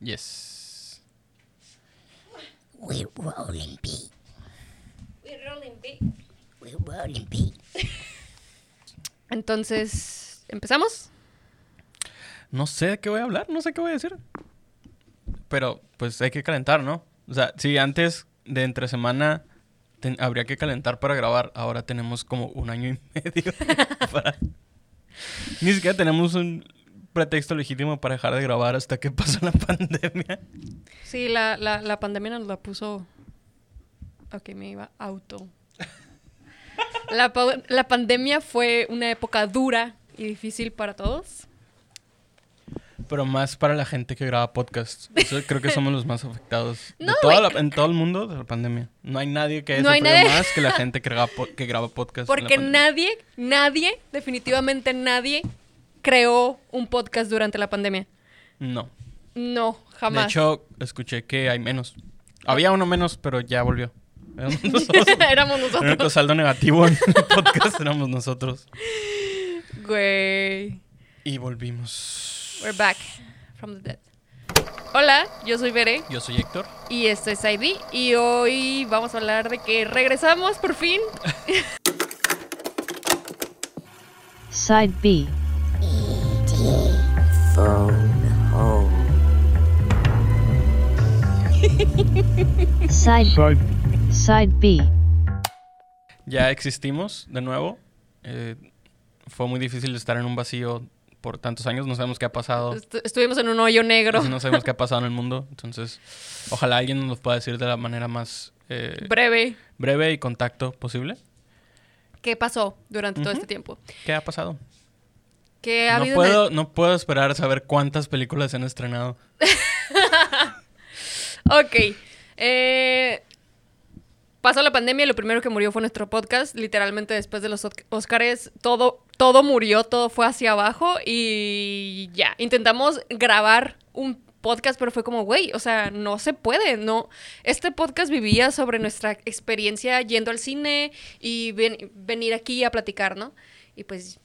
Yes. We're rolling beat. We're rolling beat. We're rolling beat. Entonces, ¿empezamos? No sé de qué voy a hablar, no sé qué voy a decir. Pero pues hay que calentar, ¿no? O sea, si antes de entre semana ten- habría que calentar para grabar, ahora tenemos como un año y medio para... Ni siquiera tenemos un pretexto legítimo para dejar de grabar hasta que pasó la pandemia. Sí, la, la, la pandemia nos la puso... Ok, me iba auto. La, la pandemia fue una época dura y difícil para todos. Pero más para la gente que graba podcasts. Eso creo que somos los más afectados. de toda la- en todo el mundo de la pandemia. No hay nadie que haya No hay sufrido nadie. más que la gente que graba, que graba podcasts. Porque pandemia. nadie, nadie, definitivamente nadie creó un podcast durante la pandemia. No. No, jamás. De hecho, escuché que hay menos. Había uno menos, pero ya volvió. Éramos nosotros. éramos El único nosotros. saldo negativo en el podcast éramos nosotros. Güey. Y volvimos. We're back from the dead. Hola, yo soy Bere Yo soy Héctor. y esto es ID y hoy vamos a hablar de que regresamos por fin. Side B. Phone home. Side Side B. Ya existimos de nuevo. Eh, fue muy difícil estar en un vacío por tantos años. No sabemos qué ha pasado. Est- estuvimos en un hoyo negro. No sabemos qué ha pasado en el mundo. Entonces, ojalá alguien nos lo pueda decir de la manera más eh, Breve. breve y contacto posible. ¿Qué pasó durante todo este tiempo? ¿Qué ha pasado? ¿Qué ha No habido puedo, no puedo esperar a saber cuántas películas se han estrenado. Ok. Eh, pasó la pandemia y lo primero que murió fue nuestro podcast. Literalmente después de los Osc- Oscars, todo, todo murió, todo fue hacia abajo y ya. Intentamos grabar un podcast, pero fue como, güey, o sea, no se puede, no. Este podcast vivía sobre nuestra experiencia yendo al cine y ven- venir aquí a platicar, ¿no? Y pues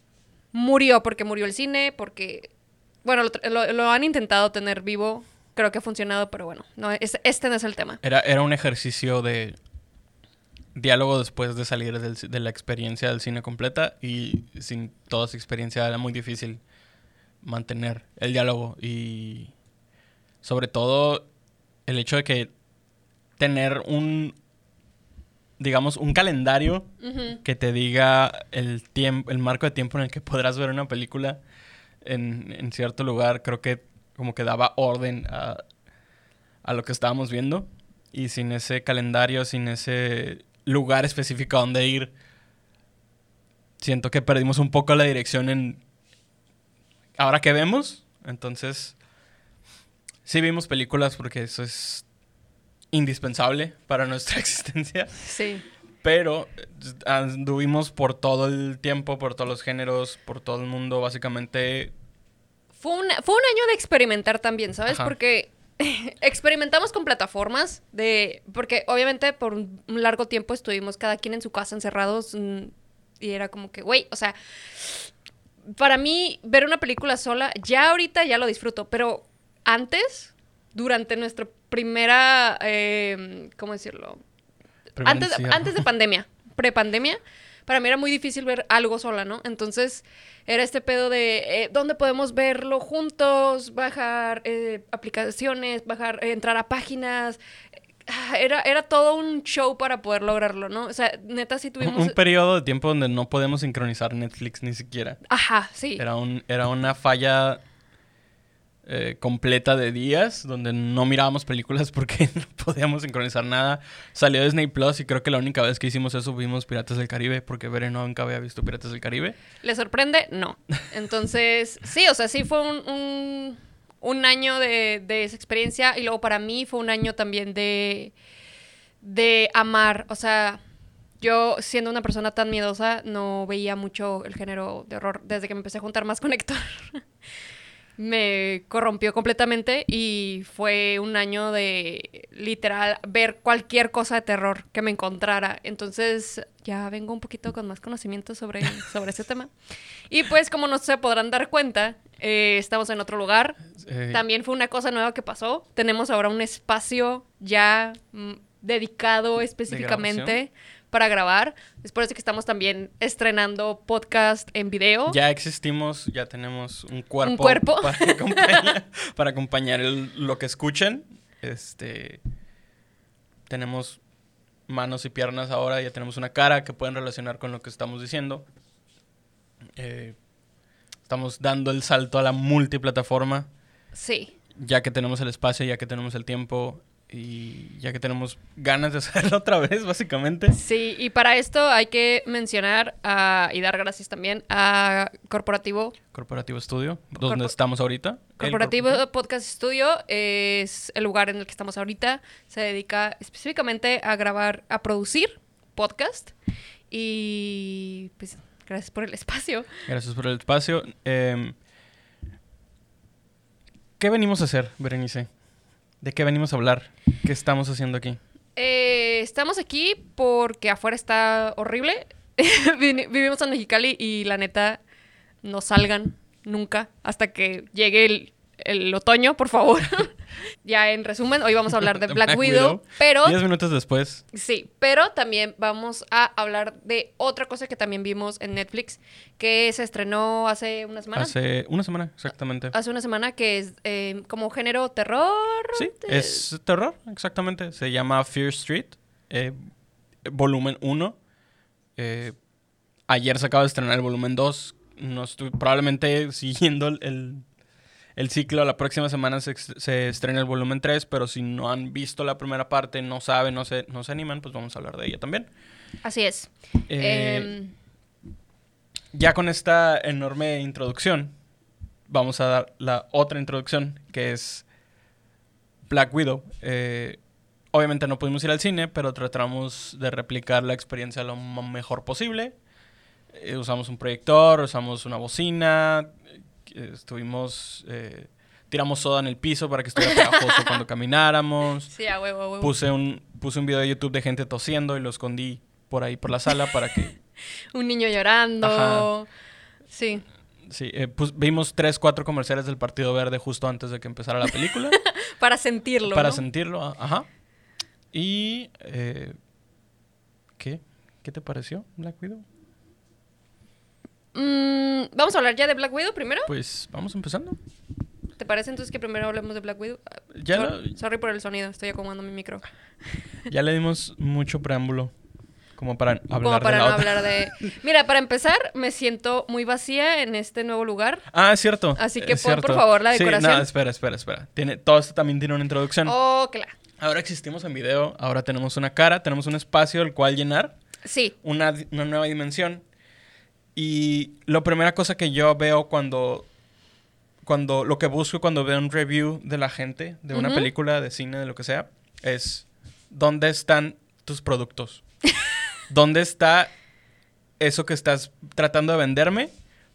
murió porque murió el cine, porque, bueno, lo, han intentado tener vivo, creo que ha funcionado, pero bueno, no, es- este no es el tema. Era, era un ejercicio de diálogo después de salir del de la experiencia del cine completa y sin toda esa experiencia era muy difícil mantener el diálogo y sobre todo el hecho de que tener un digamos un calendario que te diga el tiempo el marco de tiempo en el que podrás ver una película en, en cierto lugar creo que como que daba orden a, a lo que estábamos viendo. Y sin ese calendario sin ese lugar específico a donde ir siento que perdimos un poco la dirección en ahora que vemos entonces sí vimos películas porque eso es indispensable para nuestra existencia Sí. pero eh, anduvimos por todo el tiempo, por todos los géneros, por todo el mundo, básicamente. Fue un, fue un año de experimentar también, ¿sabes? Ajá. Porque experimentamos con plataformas de... Porque obviamente por un largo tiempo estuvimos cada quien en su casa encerrados mm, y era como que, güey, o sea, para mí ver una película sola, ya ahorita ya lo disfruto, pero antes, durante nuestra primera, eh, ¿cómo decirlo? antes, antes de pandemia, prepandemia, para mí era muy difícil ver algo sola, ¿no? Entonces era este pedo de eh, dónde podemos verlo juntos, bajar eh, aplicaciones, bajar, eh, entrar a páginas. Ah, Era, era todo un show para poder lograrlo, ¿no? O sea, neta sí Un, tuvimos... un periodo de tiempo donde no podemos sincronizar Netflix ni siquiera. Ajá, sí. Era, un, era una falla eh, completa de días donde no mirábamos películas porque no podíamos sincronizar nada. Salió Disney Plus y creo que la única vez que hicimos eso vimos Piratas del Caribe porque Bere no nunca había visto Piratas del Caribe. ¿Le sorprende? No. Entonces, sí, o sea, sí fue un, un, un año de, de esa experiencia y luego para mí fue un año también de, de amar. O sea, yo siendo una persona tan miedosa no veía mucho el género de horror desde que me empecé a juntar más con Héctor. me corrompió completamente y fue un año de literal ver cualquier cosa de terror que me encontrara. Entonces ya vengo un poquito con más conocimiento sobre, sobre ese tema. Y pues como no se podrán dar cuenta, eh, estamos en otro lugar. Eh, También fue una cosa nueva que pasó. Tenemos ahora un espacio ya mm, dedicado específicamente para grabar. Es por eso que estamos también estrenando podcast en video. Ya existimos, ya tenemos un cuerpo, cuerpo. para acompañar, para acompañar el- lo que escuchen. Este, tenemos manos y piernas ahora, ya tenemos una cara que pueden relacionar con lo que estamos diciendo. Eh, estamos dando el salto a la multiplataforma, Sí. ya que tenemos el espacio, ya que tenemos el tiempo y ya que tenemos ganas de hacerlo otra vez, básicamente. Sí, y para esto hay que mencionar ah, y dar gracias también a Corporativo. Corporativo Studio, donde Corpo- estamos ahorita. Corporativo. Podcast Studio es el lugar en el que estamos ahorita. Se dedica específicamente a grabar, a producir podcast. Y pues gracias por el espacio. Gracias por el espacio. Eh, ¿Qué venimos a hacer, Berenice? ¿De qué venimos a hablar? ¿Qué estamos haciendo aquí? Eh, estamos aquí porque afuera está horrible. Vivimos en Mexicali y la neta, no salgan nunca hasta que llegue el, el otoño, por favor. ya en resumen, hoy vamos a hablar de Black, Widow, pero Diez minutos después. sí, pero también vamos a hablar de otra cosa que también vimos en Netflix que se estrenó hace una semana. Hace una semana, exactamente. Hace una semana que es eh, como género terror. Sí, de- es terror, exactamente. Se llama Fear Street, eh, volumen 1. Eh, ayer se acaba de estrenar el volumen 2. No estoy probablemente siguiendo el, el- ciclo. La próxima semana se, estrena el volumen 3, pero si no han visto la primera parte, no saben, no se, no se animan, pues vamos a hablar de ella también. Así es. Eh, Em, ya con esta enorme introducción, vamos a dar la otra introducción, que es Black Widow. Eh, obviamente no pudimos ir al cine, pero tratamos de replicar la experiencia lo mejor posible. Eh, usamos un proyector, usamos una bocina, estuvimos... eh, tiramos soda en el piso para que estuviera pegajoso cuando camináramos. sí, a huevo, a huevo. Puse un, puse un video de YouTube de gente tosiendo y lo escondí por ahí por la sala para que Un niño llorando. Sí. Sí, eh, pues, vimos tres, cuatro comerciales del Partido Verde justo antes de que empezara la película. Para sentirlo. para ¿no? sentirlo, ajá. Y... eh, ¿Qué? ¿Qué te pareció Black Widow? Mm, Vamos a hablar ya de Black Widow primero. Pues vamos empezando. ¿Te parece entonces que primero hablemos de Black Widow? Ya, Sorry por el sonido, estoy acomodando mi micro. ya le dimos mucho preámbulo como para hablar Como para de no la otra. hablar de... Mira, para empezar, me siento muy vacía en este nuevo lugar. Ah, es cierto. Así que es pon, por favor, la Sí, decoración. no, espera, espera, espera. Tiene, todo esto también tiene una introducción. Oh, claro. Ahora existimos en video, ahora tenemos una cara, tenemos un espacio el cual llenar. Sí. una, una nueva dimensión. Y la primera cosa que yo veo cuando, cuando, lo que busco cuando veo un review de la gente, de una película, de cine, de lo que sea, es, ¿dónde están tus productos? ¿Dónde está eso que estás tratando de venderme?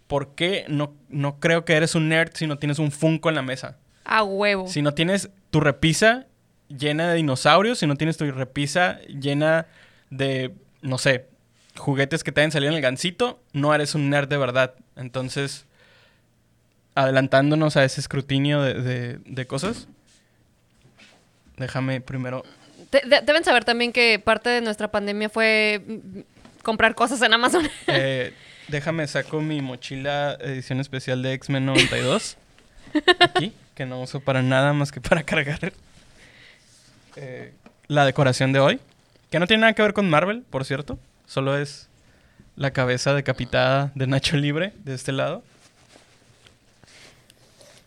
¿Por qué no, no creo que eres un nerd si no tienes un Funko en la mesa? A huevo. Si no tienes tu repisa llena de dinosaurios, si no tienes tu repisa llena de, no sé, juguetes que te hayan salido en el gancito, no eres un nerd de verdad. Entonces, adelantándonos a ese escrutinio de, de- de cosas, déjame primero... De- de- deben saber también que parte de nuestra pandemia fue mm, comprar cosas en Amazon. eh, déjame saco mi mochila edición especial de X-Men 92. Aquí, que no uso para nada más que para cargar eh, la decoración de hoy. Que no tiene nada que ver con Marvel, por cierto. Solo es la cabeza decapitada de Nacho Libre de este lado.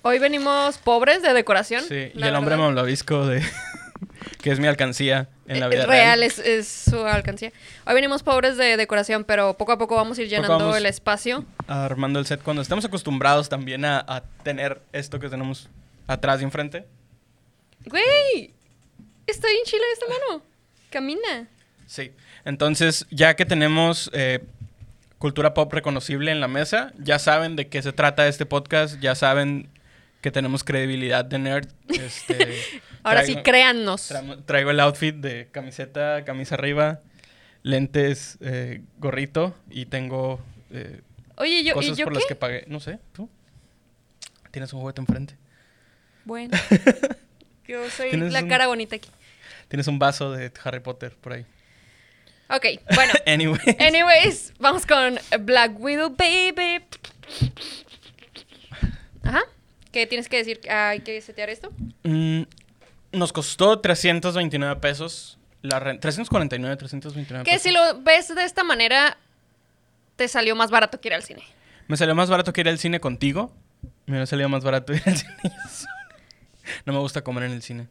Hoy venimos pobres de decoración. Sí, y el hombre verdad. malvavisco de... que es mi alcancía en la Eh, vida real. real, es, es su alcancía. Hoy venimos pobres de decoración, pero poco a poco vamos a ir llenando vamos- el espacio. Armando el set cuando estamos acostumbrados también a, a tener esto que tenemos atrás y enfrente. ¡Güey! Está bien chila esta mano. Camina. Sí. Entonces, ya que tenemos eh, cultura pop reconocible en la mesa, ya saben de qué se trata este podcast, ya saben que tenemos credibilidad de nerd. Este, Ahora sí, créannos. Traigo, traigo el outfit de camiseta, camisa arriba, lentes, eh, gorrito y tengo eh, Oye, yo, ¿y cosas yo por qué? las que pagué. No sé, tú. Tienes un juguete enfrente. Bueno. Yo soy la un- cara bonita aquí. Tienes un vaso de Harry Potter por ahí. Ok, bueno. Anyway. Anyways, vamos con Black Widow, baby. Ajá. ¿Qué tienes que decir? ¿Hay que setear esto? Mm, nos costó 329 pesos. La renta. 349, 329 Que pesos. si lo ves de esta manera, te salió más barato que ir al cine. Me salió más barato que ir al cine contigo. Me salido más barato ir al cine. No me gusta comer en el cine.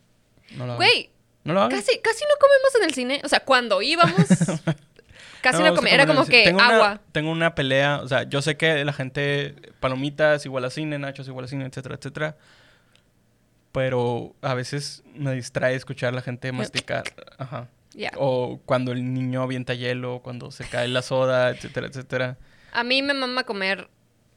No lo hago. Güey, No lo casi, casi no comemos en el cine. O sea, cuando íbamos, casi no, gusta comíamos. Era como que tengo una- agua. tengo una pelea. O sea, yo sé que la gente. Palomitas igual a cine, nachos igual a cine, etcétera, etcétera. Pero a veces me distrae escuchar a la gente masticar. Ajá. Ya. O cuando el niño avienta hielo, cuando se cae la soda, etcétera, etcétera. A mí me mama comer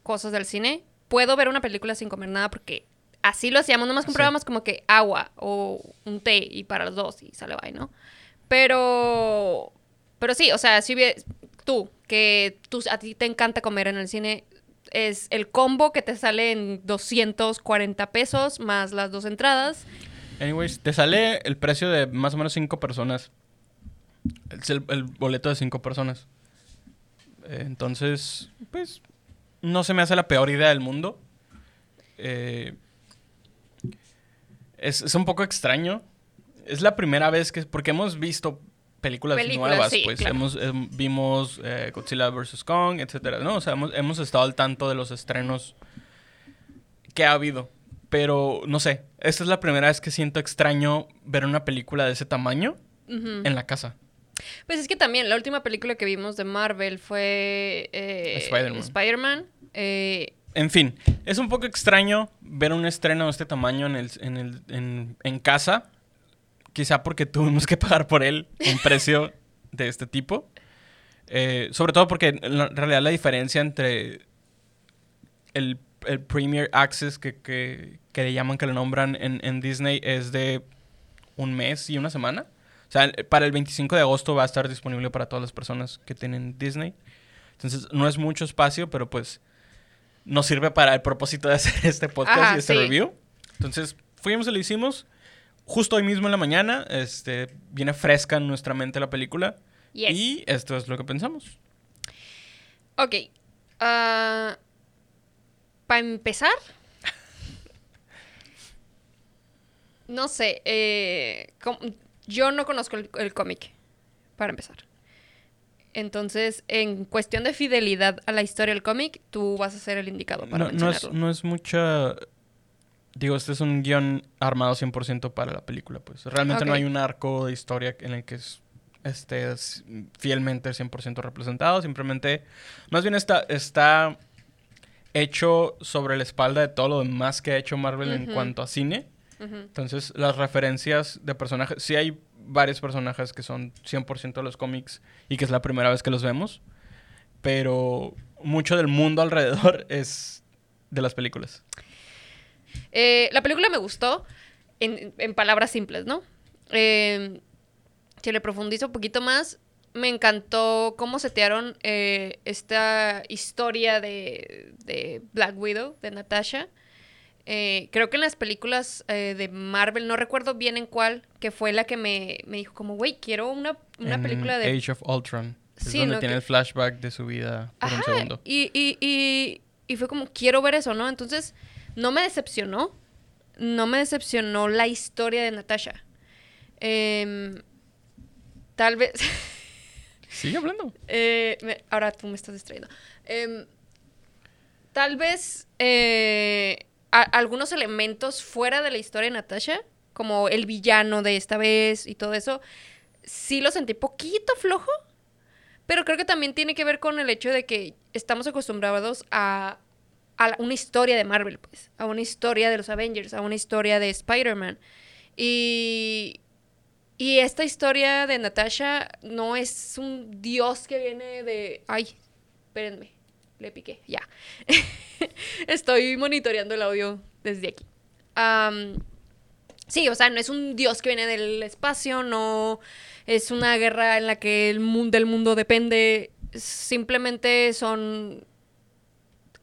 cosas del cine. Puedo ver una película sin comer nada porque así lo hacíamos. Nomás Sí. comprábamos como que agua o un té y para los dos y sale bye, ¿no? Pero... Pero sí, o sea, si ves tú, que tú, a ti te encanta comer en el cine, es el combo que te sale en 240 pesos más las dos entradas. Anyways, te sale el precio de más o menos cinco personas. Es el, el boleto de cinco personas. Entonces, pues, no se me hace la peor idea del mundo. Eh, es, es un poco extraño. Es la primera vez que... Porque hemos visto películas, Películas, nuevas, sí, pues. claro. Hemos, em, vimos eh, Godzilla vs. Kong, etcétera, ¿no? O sea, hemos, hemos estado al tanto de los estrenos que ha habido. Pero, no sé, esta es la primera vez que siento extraño ver una película de ese tamaño en la casa. Pues es que también la última película que vimos de Marvel fue eh, Spider-Man. Spider-Man. Eh, En fin, es un poco extraño ver un estreno de este tamaño en, el, en, el, en, en casa. Quizá porque tuvimos que pagar por él un precio de este tipo. Eh, sobre todo porque en realidad la diferencia entre el, el Premier Access que, que, que le llaman, que le nombran en, en Disney es de un mes y una semana. O sea, para el 25 de agosto va a estar disponible para todas las personas que tienen Disney. Entonces, no es mucho espacio, pero pues nos sirve para el propósito de hacer este podcast Ajá, y este sí. review. Entonces, fuimos y lo hicimos. Justo hoy mismo en la mañana, este, viene fresca en nuestra mente la película. Yes. Y esto es lo que pensamos. ok. Para empezar. No sé. eh, yo no conozco el, el cómic. Para empezar. Entonces, en cuestión de fidelidad a la historia del cómic, tú vas a ser el indicado para No, no, es, mencionarlo. no es mucha... Digo, este es un guion armado 100% para la película, pues. Realmente no hay un arco de historia en el que es- esté s- fielmente 100% representado. Simplemente... Más bien está, está hecho sobre la espalda de todo lo demás que ha hecho Marvel en cuanto a cine. Entonces, las referencias de personajes... Sí hay varios personajes que son 100% de los cómics y que es la primera vez que los vemos. Pero mucho del mundo alrededor es de las películas. Eh, la película me gustó, en, en palabras simples, ¿no? Si le profundizo un poquito más, me encantó cómo setearon eh, esta historia de, de Black Widow, de Natasha. Eh, creo que en las películas eh, de Marvel, no recuerdo bien en cuál, que fue la que me, me dijo como, güey, quiero una, una En película de... Age of Ultron. Es Sí, donde ¿no? tiene Que- el flashback de su vida por un segundo. Y, y, y, y fue como, quiero ver eso, ¿no? Entonces, no me decepcionó. No me decepcionó la historia de Natasha. Em, tal vez... Sigue hablando. eh, me- ahora tú me estás distrayendo. Em, tal vez algunos elementos fuera de la historia de Natasha, como el villano de esta vez y todo eso, sí lo sentí poquito flojo. Pero creo que también tiene que ver con el hecho de que estamos acostumbrados a, a una historia de Marvel, pues. A una historia de los Avengers, a una historia de Spider-Man. Y, y esta historia de Natasha no es un dios que viene de... Ay, espérenme. Le piqué, ya. Estoy monitoreando el audio desde aquí. Sí, o sea, no es un dios que viene del espacio, no es una guerra en la que el mundo del mundo depende. Simplemente son.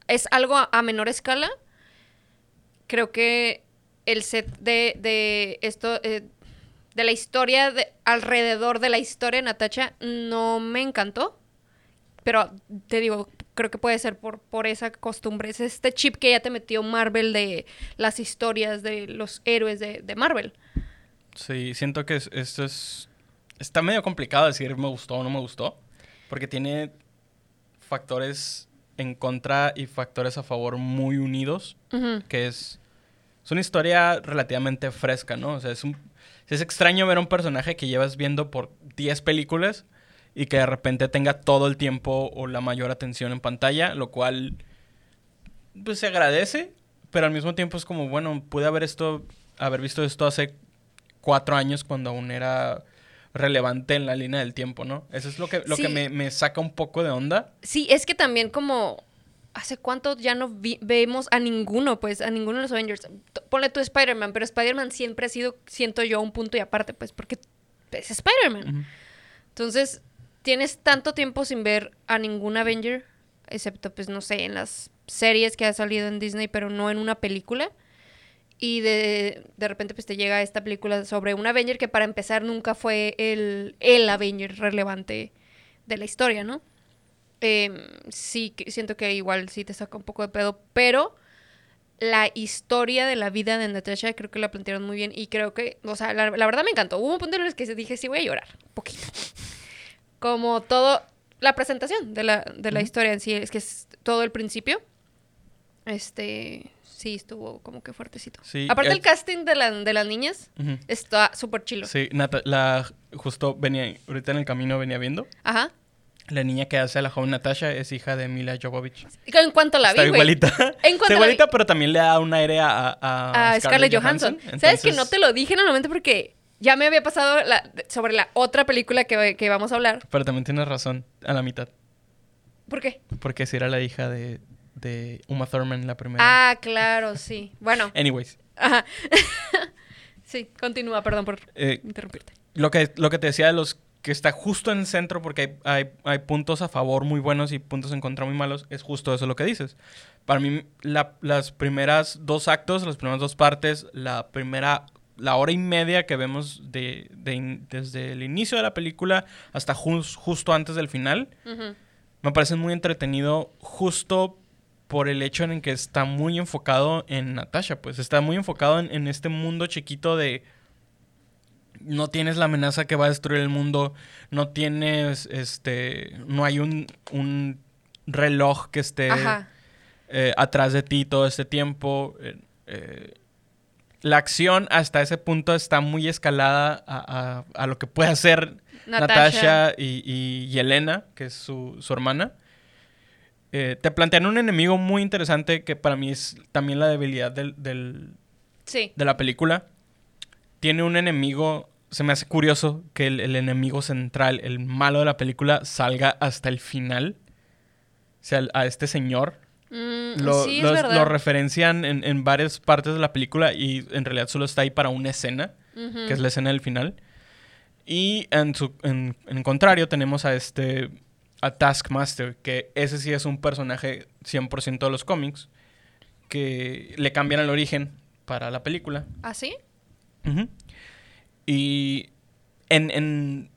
Es algo a, menor escala. Creo que el set de, de esto. eh, de la historia, de, alrededor de la historia Natacha, no me encantó. Pero te digo, creo que puede ser por, por esa costumbre. Es este chip que ya te metió Marvel de las historias de los héroes de, de Marvel. Sí, siento que es- esto es... Está medio complicado decir me gustó o no me gustó. Porque tiene factores en contra y factores a favor muy unidos. Que es... Es una historia relativamente fresca, ¿no? O sea, es un... Es extraño ver a un personaje que llevas viendo por 10 películas y que de repente tenga todo el tiempo o la mayor atención en pantalla, lo cual pues se agradece, pero al mismo tiempo es como, bueno, pude haber esto, haber visto esto hace cuatro años cuando aún era relevante en la línea del tiempo, ¿no? Eso es lo que, lo que me, me saca un poco de onda. Sí, es que también como... ¿Hace cuánto ya no vi- vemos a ninguno, pues, a ninguno de los Avengers? Ponle tú Spider-Man, pero Spider-Man siempre ha sido, siento yo, un punto y aparte, pues, porque es Spider-Man. Entonces, tienes tanto tiempo sin ver a ningún Avenger, excepto, pues, no sé, en las series que ha salido en Disney, pero no en una película. Y de, de repente, pues, te llega esta película sobre un Avenger que, para empezar, nunca fue el, el Avenger relevante de la historia, ¿no? Em, sí, siento que igual sí te saca un poco de pedo, pero la historia de la vida de Natasha creo que la plantearon muy bien y creo que, o sea, la, la verdad me encantó. Hubo un punto en el que dije, sí voy a llorar, un poquito. Como todo, la presentación de la, de la Ujú. historia en sí, es que es todo el principio. Este, sí, estuvo como que fuertecito. Sí, Aparte el- el casting de, la, de las niñas Ujú. está súper chilo. Sí, Nata- la, justo venía, ahorita en el camino venía viendo. Ajá. La niña que hace a la joven Natasha es hija de Mila Jovovich. En cuanto la vi, Está igualita. En cuanto Está igualita, vi- pero también le da un aire a, a, a Scarlett Johansson. ¿Sabes que no te lo dije normalmente porque ya me había pasado la- sobre la otra película que, que vamos a hablar? Pero también tienes razón, a la mitad. ¿Por qué? Porque si era la hija de, de Uma Thurman, la primera. Ah, claro, sí. Bueno, Anyways, ajá. sí, continúa, perdón por eh, interrumpirte. lo, que, lo que te decía de los que está justo en el centro, porque hay, hay, hay puntos a favor muy buenos y puntos en contra muy malos, es justo eso lo que dices. Para mí, la- las primeras dos actos, las primeras dos partes, la primera, la hora y media que vemos de, de desde el inicio de la película hasta jus- justo antes del final, me parece muy entretenido justo por el hecho en que está muy enfocado en Natasha, pues está muy enfocado en, en este mundo chiquito de no tienes la amenaza que va a destruir el mundo, no tienes este, no hay un, un reloj que esté eh, atrás de ti todo este tiempo. eh, eh, la acción hasta ese punto está muy escalada a, a- a lo que puede hacer Natasha, y, y Yelena, que es su, su hermana. Eh, te plantean un enemigo muy interesante que para mí es también la debilidad del, del- Sí. de la película. Tiene un enemigo, se me hace curioso que el, el enemigo central, el malo de la película, salga hasta el final. O sea, a este señor. Mm, Lo, sí, los- lo referencian en, en varias partes de la película y en realidad solo está ahí para una escena que es la escena del final. Y en, su, en, en contrario tenemos a este, a Taskmaster, que ese sí es un personaje 100% de los cómics, que le cambian el origen para la película. ¿Ah, sí? Ujú. Y en, en-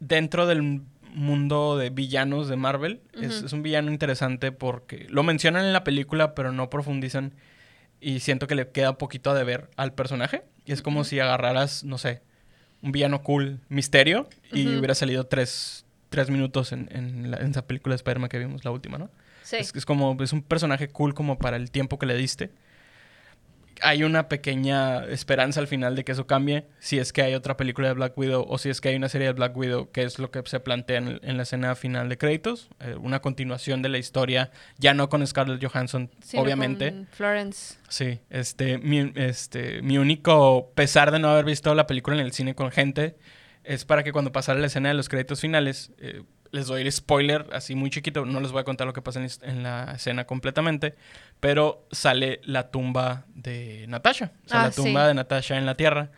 dentro del mundo de villanos de Marvel, es, un villano interesante porque lo mencionan en la película, pero no profundizan. Y siento que le queda poquito a deber al personaje. Y es como si agarraras, no sé, un villano cool, misterio, y hubiera salido tres, tres minutos en, en la- en esa película de Spider-Man que vimos, la última, ¿no? Sí. Es, es como, es un personaje cool como para el tiempo que le diste. Hay una pequeña esperanza al final de que eso cambie, si es que hay otra película de Black Widow o si es que hay una serie de Black Widow, que es lo que se plantea en, en la escena final de créditos, eh, una continuación de la historia, ya no con Scarlett Johansson, obviamente. con Florence. Sí, este mi, este, mi único pesar de no haber visto la película en el cine con gente es para que cuando pasara la escena de los créditos finales, eh, les doy el spoiler así muy chiquito. No les voy a contar lo que pasa en, la- en la escena completamente. Pero sale la tumba de Natasha. O sea, Ah, la tumba sí. de Natasha en la tierra.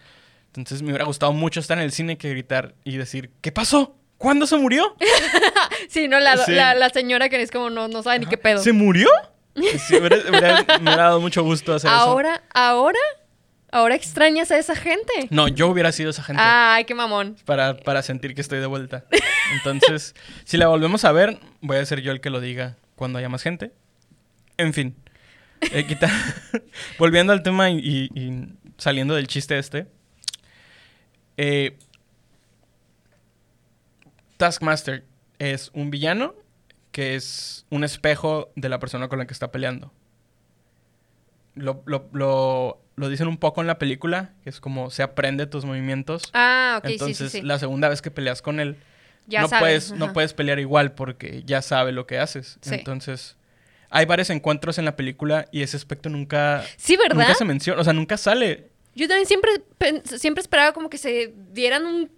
Entonces me hubiera gustado mucho estar en el cine que gritar y decir, ¿qué pasó? ¿Cuándo se murió? Sí, no, la, Sí. la, la señora que es como no, no sabe ni qué pedo. ¿Se murió? Sí, hubiera- hubiera- me hubiera dado mucho gusto hacer eso. Ahora, ahora, ahora extrañas a esa gente. No, yo hubiera sido esa gente. Ay, qué mamón. Para, para sentir que estoy de vuelta. Entonces, si la volvemos a ver, voy a ser yo el que lo diga cuando haya más gente. En fin. Eh, quita- Volviendo al tema y, y- y saliendo del chiste este. eh, Taskmaster es un villano que es un espejo de la persona con la que está peleando. Lo, lo, lo, lo dicen un poco en la película, que es como se aprende tus movimientos. Ah, ok, Entonces, sí, sí, sí. la segunda vez que peleas con él, Ya no, sabes, puedes, no puedes pelear igual porque ya sabe lo que haces. Entonces, hay varios encuentros en la película y ese aspecto nunca, Sí, ¿verdad? nunca se menciona, o sea, nunca sale. Yo también siempre, siempre esperaba como que se dieran un...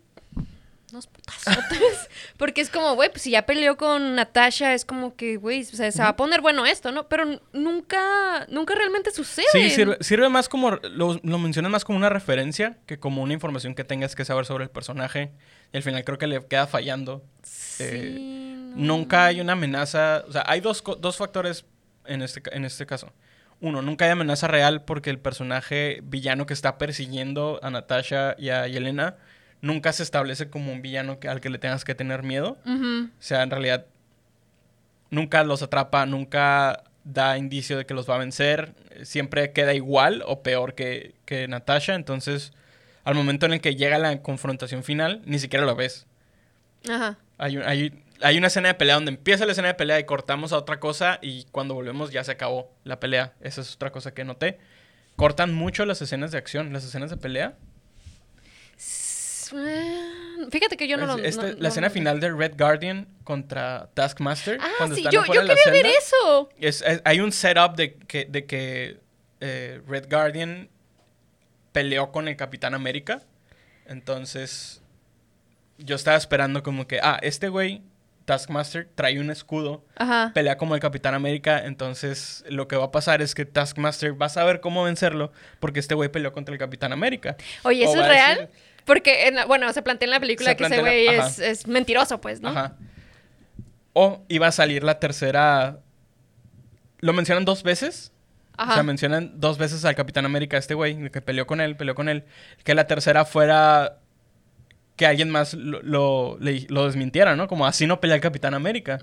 unos putazotes. Porque es como, güey, pues si ya peleó con Natasha, es como que, güey, o sea, se va a poner bueno esto, ¿no? Pero nunca, nunca realmente sucede. Sí, sirve, sirve más como, lo, lo mencionas más como una referencia que como una información que tengas que saber sobre el personaje. Y al final creo que le queda fallando. Eh, Sí, no. Nunca hay una amenaza. O sea, hay dos, dos factores en este, en este caso. Uno, nunca hay amenaza real porque el personaje villano que está persiguiendo a Natasha y a Yelena nunca se establece como un villano que, al que le tengas que tener miedo. O sea, en realidad nunca los atrapa, nunca da indicio de que los va a vencer. Siempre queda igual o peor que, que Natasha. Entonces, al momento en el que llega la confrontación final, ni siquiera lo ves. Ajá. Hay, hay, hay una escena de pelea donde empieza la escena de pelea y cortamos a otra cosa y cuando volvemos ya se acabó la pelea. Esa es otra cosa que noté. Cortan mucho las escenas de acción, las escenas de pelea. Eh, Fíjate que yo no lo... este- no- la no- escena final de Red Guardian contra Taskmaster. Ah, cuando sí, están yo, yo quería ver eso. Es- es- hay un setup de que, de que eh, Red Guardian peleó con el Capitán América. Entonces, yo estaba esperando como que, ah, este güey, Taskmaster, trae un escudo, Ajá. pelea como el Capitán América. Entonces, lo que va a pasar es que Taskmaster va a saber cómo vencerlo porque este güey peleó contra el Capitán América. Oye, ¿eso es real? decir- Porque, en la- bueno, se plantea en la película Se que ese güey es, es mentiroso, pues, ¿no? Ajá. O iba a salir la tercera. Lo mencionan dos veces. Ajá. O sea, mencionan dos veces al Capitán América, este güey, que peleó con él, peleó con él. Que la tercera fuera que alguien más lo, lo, le- lo desmintiera, ¿no? Como así no pelea el Capitán América.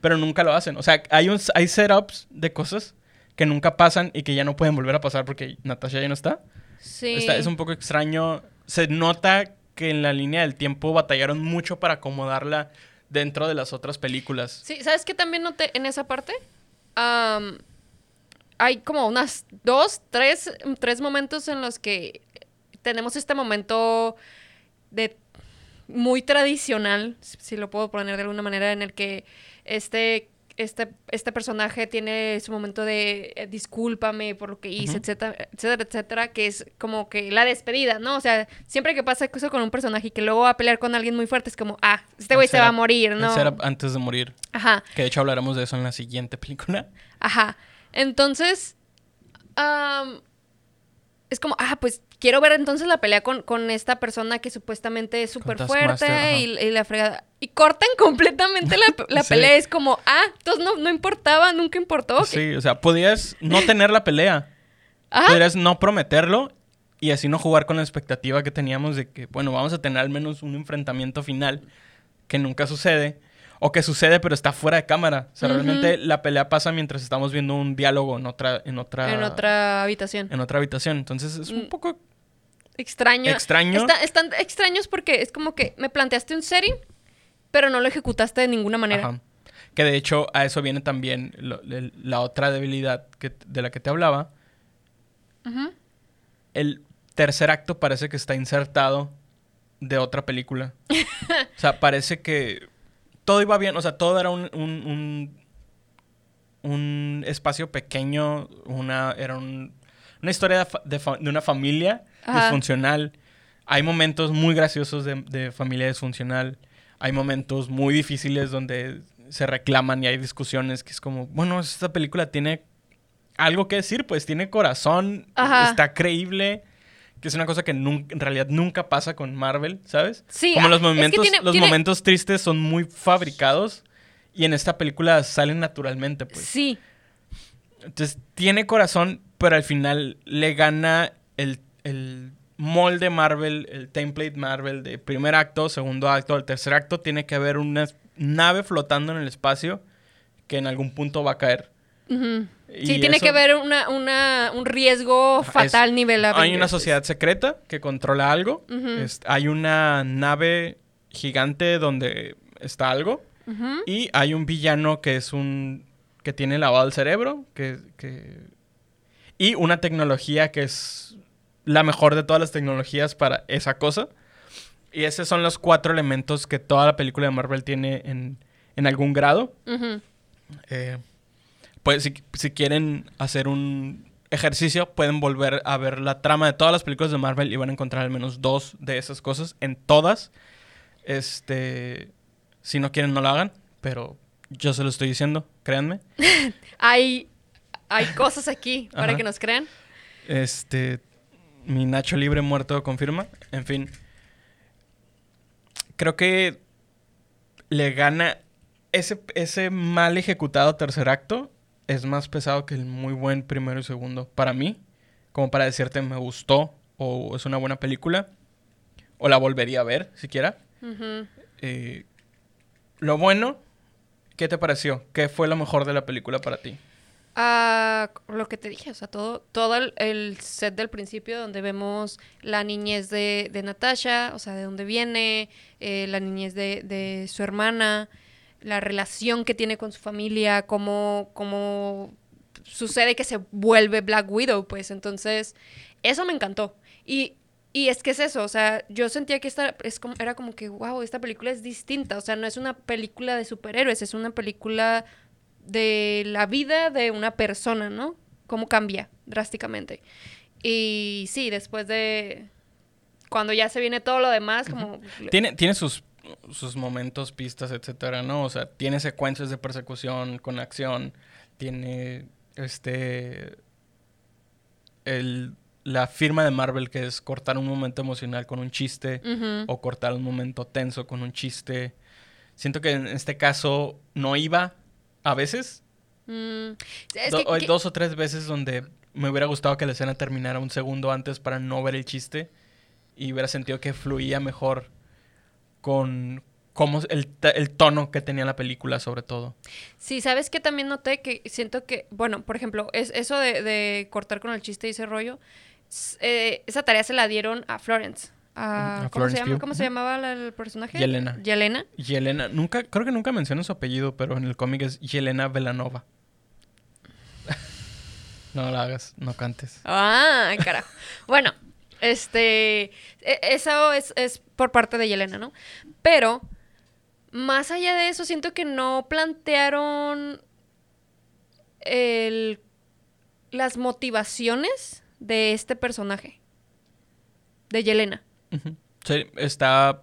Pero nunca lo hacen. O sea, hay, un, hay setups de cosas que nunca pasan y que ya no pueden volver a pasar porque Natasha ya no está. Sí. Está- es un poco extraño. Se nota que en la línea del tiempo batallaron mucho para acomodarla dentro de las otras películas. Sí, ¿sabes qué también noté en esa parte? Hay como unas dos, tres, tres momentos en los que tenemos este momento de muy tradicional, si lo puedo poner de alguna manera, en el que este, este, este personaje tiene su momento de eh, discúlpame por lo que hice, etcétera, etcétera, etcétera, que es como que la despedida, ¿no? O sea, siempre que pasa eso con un personaje y que luego va a pelear con alguien muy fuerte, es como, ah, este güey se va a morir, ¿no? antes de morir. Ajá. Que de hecho hablaremos de eso en la siguiente película. Ajá. Entonces, es como, ah, pues quiero ver entonces la pelea con, con esta persona que supuestamente es súper fuerte y, y la fregada. Y cortan completamente la, la Sí. pelea. Es como, ah, entonces no, no importaba, nunca importó. que- Sí, o sea, podías no tener la pelea. Ajá. Podrías no prometerlo y así no jugar con la expectativa que teníamos de que, bueno, vamos a tener al menos un enfrentamiento final que nunca sucede. O que sucede pero está fuera de cámara. O sea, realmente la pelea pasa mientras estamos viendo un diálogo en otra, en otra, En otra habitación. en otra habitación. Entonces es un Mm. poco Extraño. extraño. Está- están extraños porque es como que me planteaste un setting, pero no lo ejecutaste de ninguna manera. Ajá. Que de hecho a eso viene también lo- el- la otra debilidad que, de la que te hablaba. Ujú. El tercer acto parece que está insertado de otra película. o sea, parece que todo iba bien. O sea, todo era un, un, un, un espacio pequeño. Una, era un- una historia de, una familia Ajá. disfuncional. Hay momentos muy graciosos de, de familia disfuncional. Hay momentos muy difíciles donde se reclaman y hay discusiones que es como, bueno, esta película tiene algo que decir, pues tiene corazón, Ajá. está creíble, que es una cosa que nun- en realidad nunca pasa con Marvel, ¿sabes? Sí, Como ah, los es que momentos, tiene- los tiene- momentos tristes son muy fabricados y en esta película salen naturalmente, pues. Sí, Entonces tiene corazón, pero al final le gana el, el molde Marvel, el template Marvel de primer acto, segundo acto, el tercer acto. Tiene que haber una nave flotando en el espacio que en algún punto va a caer. Y sí, tiene eso- que haber una, una- un riesgo fatal es- nivel Hay una sociedad secreta que controla algo. Es- hay una nave gigante donde está algo. Y hay un villano que es un. que tiene lavado el cerebro. Que, que- Y una tecnología que es la mejor de todas las tecnologías para esa cosa. Y esos son los cuatro elementos que toda la película de Marvel tiene en, en algún grado. Eh, pues si, si quieren hacer un ejercicio, pueden volver a ver la trama de todas las películas de Marvel y van a encontrar al menos dos de esas cosas en todas. Este, si no quieren, no lo hagan, pero yo se lo estoy diciendo, créanme. Hay, hay cosas aquí para que nos crean. Este, mi Nacho Libre muerto confirma. En fin, creo que le gana ese, ese mal ejecutado tercer acto. Es más pesado que el muy buen primero y segundo. Para mí, como para decirte me gustó o es una buena película. O la volvería a ver, siquiera. Eh, lo bueno, ¿qué te pareció? ¿Qué fue lo mejor de la película para ti? Ah, lo que te dije, o sea, todo, todo el, el set del principio donde vemos la niñez de, de Natasha, o sea, de dónde viene, eh, la niñez de, de su hermana, la relación que tiene con su familia, cómo, cómo sucede que se vuelve Black Widow, pues entonces, eso me encantó. Y, y es que es eso, o sea, yo sentía que esta es como, era como que, wow, esta película es distinta, o sea, no es una película de superhéroes, es una película de la vida de una persona, ¿no? Cómo cambia drásticamente. Y sí, después de... Cuando ya se viene todo lo demás, como... Tiene, tiene sus, sus momentos, pistas, etcétera, ¿no? O sea, tiene secuencias de persecución con acción, tiene este el, la firma de Marvel que es cortar un momento emocional con un chiste o cortar un momento tenso con un chiste. Siento que en este caso no iba a veces. Mm, es Do- que- hay que- dos o tres veces donde me hubiera gustado que la escena terminara un segundo antes para no ver el chiste y hubiera sentido que fluía mejor con cómo el, el tono que tenía la película sobre todo. Sí, ¿sabes que También noté que siento que, bueno, por ejemplo, es eso de, de cortar con el chiste y ese rollo, eh, esa tarea se la dieron a Florence. A, Ujú, a ¿cómo, se llama. ¿Cómo se llamaba la- el personaje? Yelena. Yelena. Yelena, nunca, creo que nunca menciona su apellido, pero en el cómic es Yelena Velanova. no la hagas, no cantes. Ah, carajo. bueno, este, e- eso es, es por parte de Yelena, ¿no? Pero, más allá de eso, siento que no plantearon el, las motivaciones de este personaje, de Yelena. Sí, está.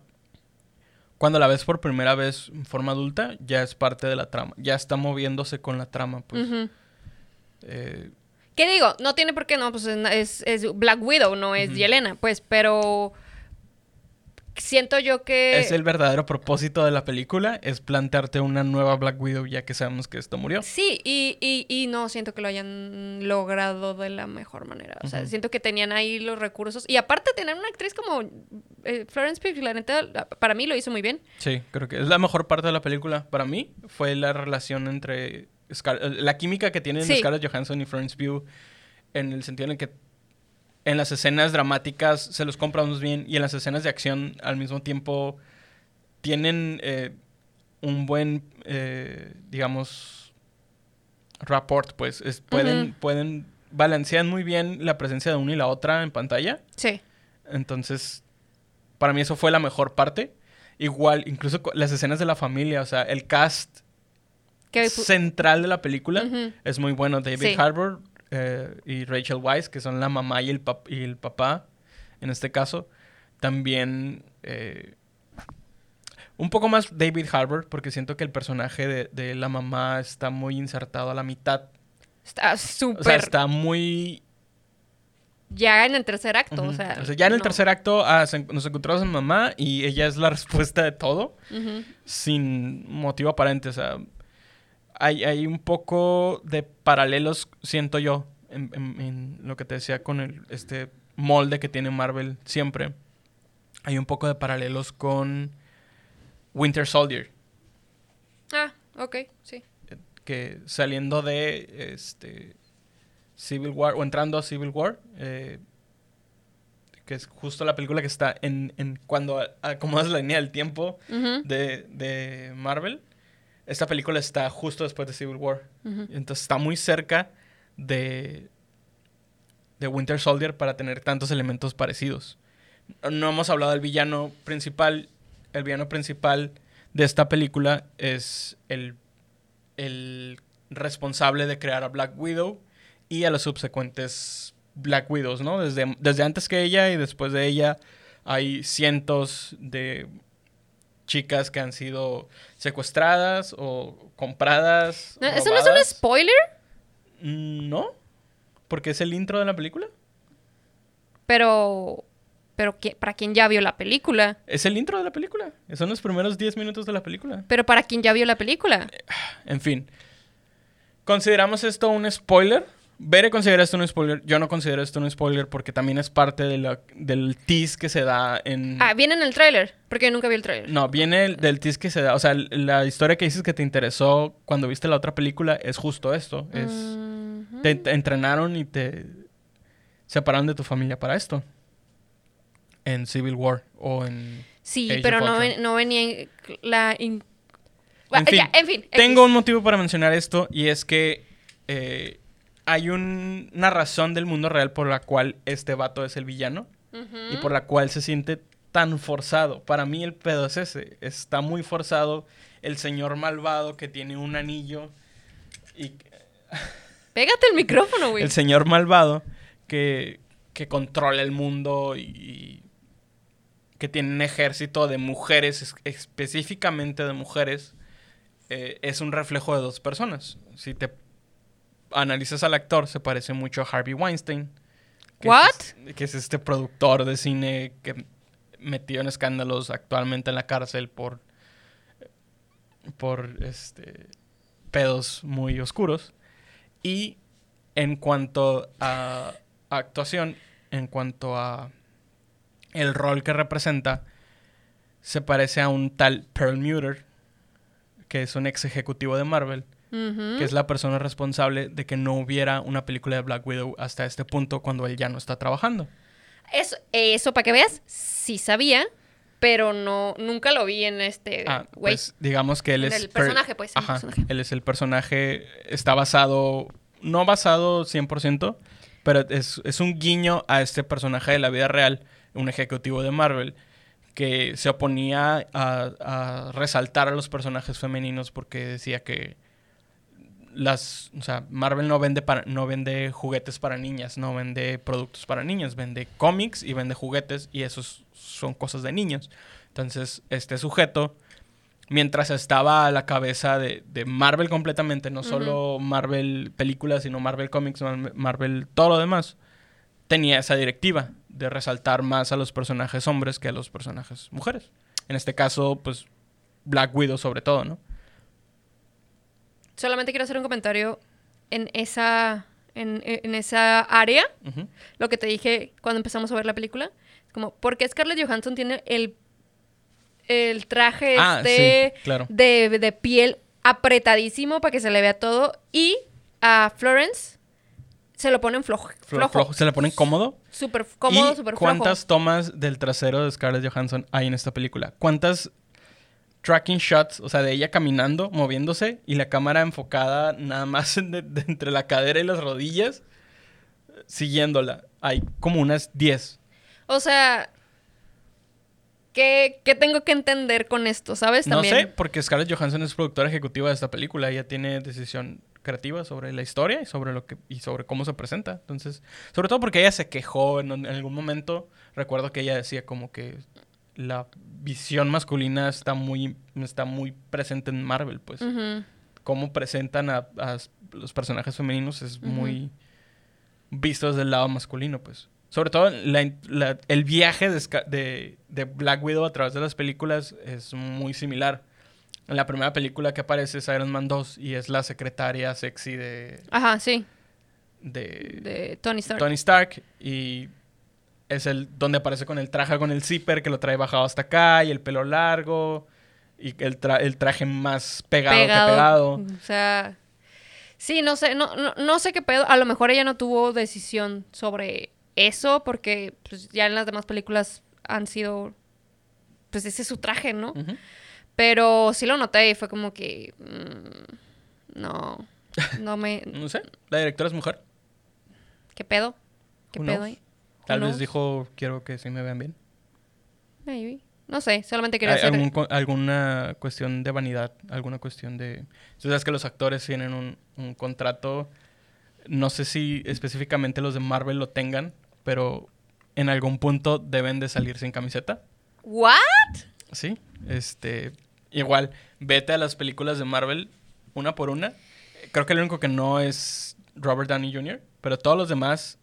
Cuando la ves por primera vez en forma adulta, ya es parte de la trama. Ya está moviéndose con la trama, pues. Eh, ¿Qué digo? No tiene por qué, no, pues es, es Black Widow, no es. Yelena, pues, pero siento yo que... es el verdadero propósito de la película, es plantearte una nueva Black Widow, ya que sabemos que esto murió. Sí, y, y, y no siento que lo hayan logrado de la mejor manera. O sea, siento que tenían ahí los recursos. Y aparte tener una actriz como eh, Florence Pugh, la neta, para mí lo hizo muy bien. Sí, creo que es la mejor parte de la película. Para mí, fue la relación entre. Scar- eh, la química que tienen Sí. Scarlett Johansson y Florence Pugh, en el sentido en el que en las escenas dramáticas se los compramos bien y en las escenas de acción al mismo tiempo tienen eh, un buen, eh, digamos, rapport, pues. Es- pueden, Ujú. pueden, balancean muy bien la presencia de una y la otra en pantalla. Sí. Entonces, para mí eso fue la mejor parte. Igual, incluso las escenas de la familia, o sea, el cast Que, central de la película es muy bueno. David Sí. Harbour eh, y Rachel Weisz, que son la mamá y el, pap- y el papá, en este caso. También, eh, Un poco más David Harbour, porque siento que el personaje de, de la mamá está muy insertado a la mitad. Está O sea, súper. está muy... Ya en el tercer acto, Ujú. o sea. ya en el no. tercer acto ah, se- nos encontramos a mamá y ella es la respuesta de todo. Sin motivo aparente. O sea, hay, hay un poco de paralelos, siento yo, en, en- en lo que te decía con el, este molde que tiene Marvel siempre. Hay un poco de paralelos con Winter Soldier, Ah, ok, sí. que saliendo de este Civil War, o entrando a Civil War, eh, que es justo la película que está en, en cuando acomodas la línea del tiempo de, de Marvel. Esta película está justo después de Civil War. Entonces está muy cerca de, de Winter Soldier para tener tantos elementos parecidos. No hemos hablado del villano principal. El villano principal de esta película es el, el responsable de crear a Black Widow y a los subsecuentes Black Widows, ¿no? Desde, desde antes que ella y después de ella hay cientos de chicas que han sido secuestradas o compradas. No, ¿Eso no es un spoiler? Mm, No, porque es el intro de la película. Pero. Pero para quien ya vio la película. Es el intro de la película. Son los primeros 10 minutos de la película. Pero para quien ya vio la película. En fin. ¿Consideramos esto un spoiler? Bere considera esto un spoiler. Yo no considero esto un spoiler porque también es parte de la- del tease que se da en... Ah, viene en el tráiler. Porque yo nunca vi el tráiler. No, viene el- del tease que se da. O sea, la historia que dices que te interesó cuando viste la otra película es justo esto. Es... Te, te entrenaron y te separaron de tu familia para esto. En Civil War o en... Sí, Age pero no, ven- no venía en la... in- Bueno, fin, ya, en fin. Tengo un motivo para mencionar esto y es que eh, hay un- una razón del mundo real por la cual este vato es el villano y por la cual se siente tan forzado. Para mí el pedo es ese. Está muy forzado el señor malvado que tiene un anillo y Pégate el micrófono, güey. el señor malvado que, que controla el mundo y que tiene un ejército de mujeres, es- específicamente de mujeres, eh, es un reflejo de dos personas. Si te analizas al actor, se parece mucho a Harvey Weinstein. Que What? Es, que es este productor de cine que metió en escándalos actualmente en la cárcel por por este pedos muy oscuros. Y en cuanto a actuación, en cuanto a el rol que representa, se parece a un tal Pearl Muter, que es un ex ejecutivo de Marvel, Que es la persona responsable de que no hubiera una película de Black Widow hasta este punto cuando él ya no está trabajando. Eso, eso para que veas, sí sabía, pero no, nunca lo vi en este Ah, güey. pues digamos que él En es... el per- personaje, pues, en el Ajá, personaje. él es el personaje, está basado, no basado 100%, pero es, es un guiño a este personaje de la vida real, un ejecutivo de Marvel, que se oponía a, a resaltar a los personajes femeninos porque decía que las, o sea, Marvel no vende para, no vende juguetes para niñas, no vende productos para niñas, vende cómics y vende juguetes y esos son cosas de niños. Entonces, este sujeto, mientras estaba a la cabeza de, de Marvel completamente, no solo Marvel películas, sino Marvel cómics, Mar- Marvel todo lo demás, tenía esa directiva de resaltar más a los personajes hombres que a los personajes mujeres. En este caso, pues, Black Widow sobre todo, ¿no? Solamente quiero hacer un comentario en esa, en, en esa área, lo que te dije cuando empezamos a ver la película. Como, ¿por qué Scarlett Johansson tiene el, el traje Ah, este sí, claro. de, de piel apretadísimo para que se le vea todo? Y a Florence se lo ponen flojo. Flo- flojo. flojo. Se le ponen cómodo. Súper cómodo, ¿Y súper flojo. cuántas tomas del trasero de Scarlett Johansson hay en esta película? ¿Cuántas tracking shots, o sea, de ella caminando, moviéndose y la cámara enfocada nada más de- de entre la cadera y las rodillas, siguiéndola? Hay como unas 10. O sea, ¿qué, qué tengo que entender con esto? ¿Sabes? No También. sé, porque Scarlett Johansson es productora ejecutiva de esta película. Ella tiene decisión creativa sobre la historia y sobre lo que y sobre cómo se presenta. Entonces, sobre todo porque ella se quejó en, en algún momento. Recuerdo que ella decía como que la visión masculina está muy, está muy presente en Marvel, pues. Cómo presentan a, a los personajes femeninos es muy visto desde el lado masculino, pues. Sobre todo la- la- el viaje de- de Black Widow a través de las películas es muy similar. En la primera película que aparece es Iron Man 2 y es la secretaria sexy de, Ajá, sí. de, De Tony Stark. Tony Stark y es el donde aparece con el traje con el zipper que lo trae bajado hasta acá y el pelo largo y el, tra- el traje más pegado, que pegado. O sea, sí, no sé, no, no, no sé qué pedo. A lo mejor ella no tuvo decisión sobre eso porque pues, ya en las demás películas han sido, pues ese es su traje, ¿no? Pero sí lo noté y fue como que, mm, no, no me, No sé, la directora es mujer. ¿qué pedo? ¿Qué Who pedo ahí? Tal vez dijo, quiero que sí me vean bien. Maybe. No sé, solamente quería hacer... algún alguna cuestión de vanidad, alguna cuestión de... Tú sabes que los actores tienen un, un contrato, no sé si específicamente los de Marvel lo tengan, pero en algún punto deben de salir sin camiseta. ¿What? Sí, este... Igual, vete a las películas de Marvel una por una. Creo que el único que no es Robert Downey Jr., pero todos los demás,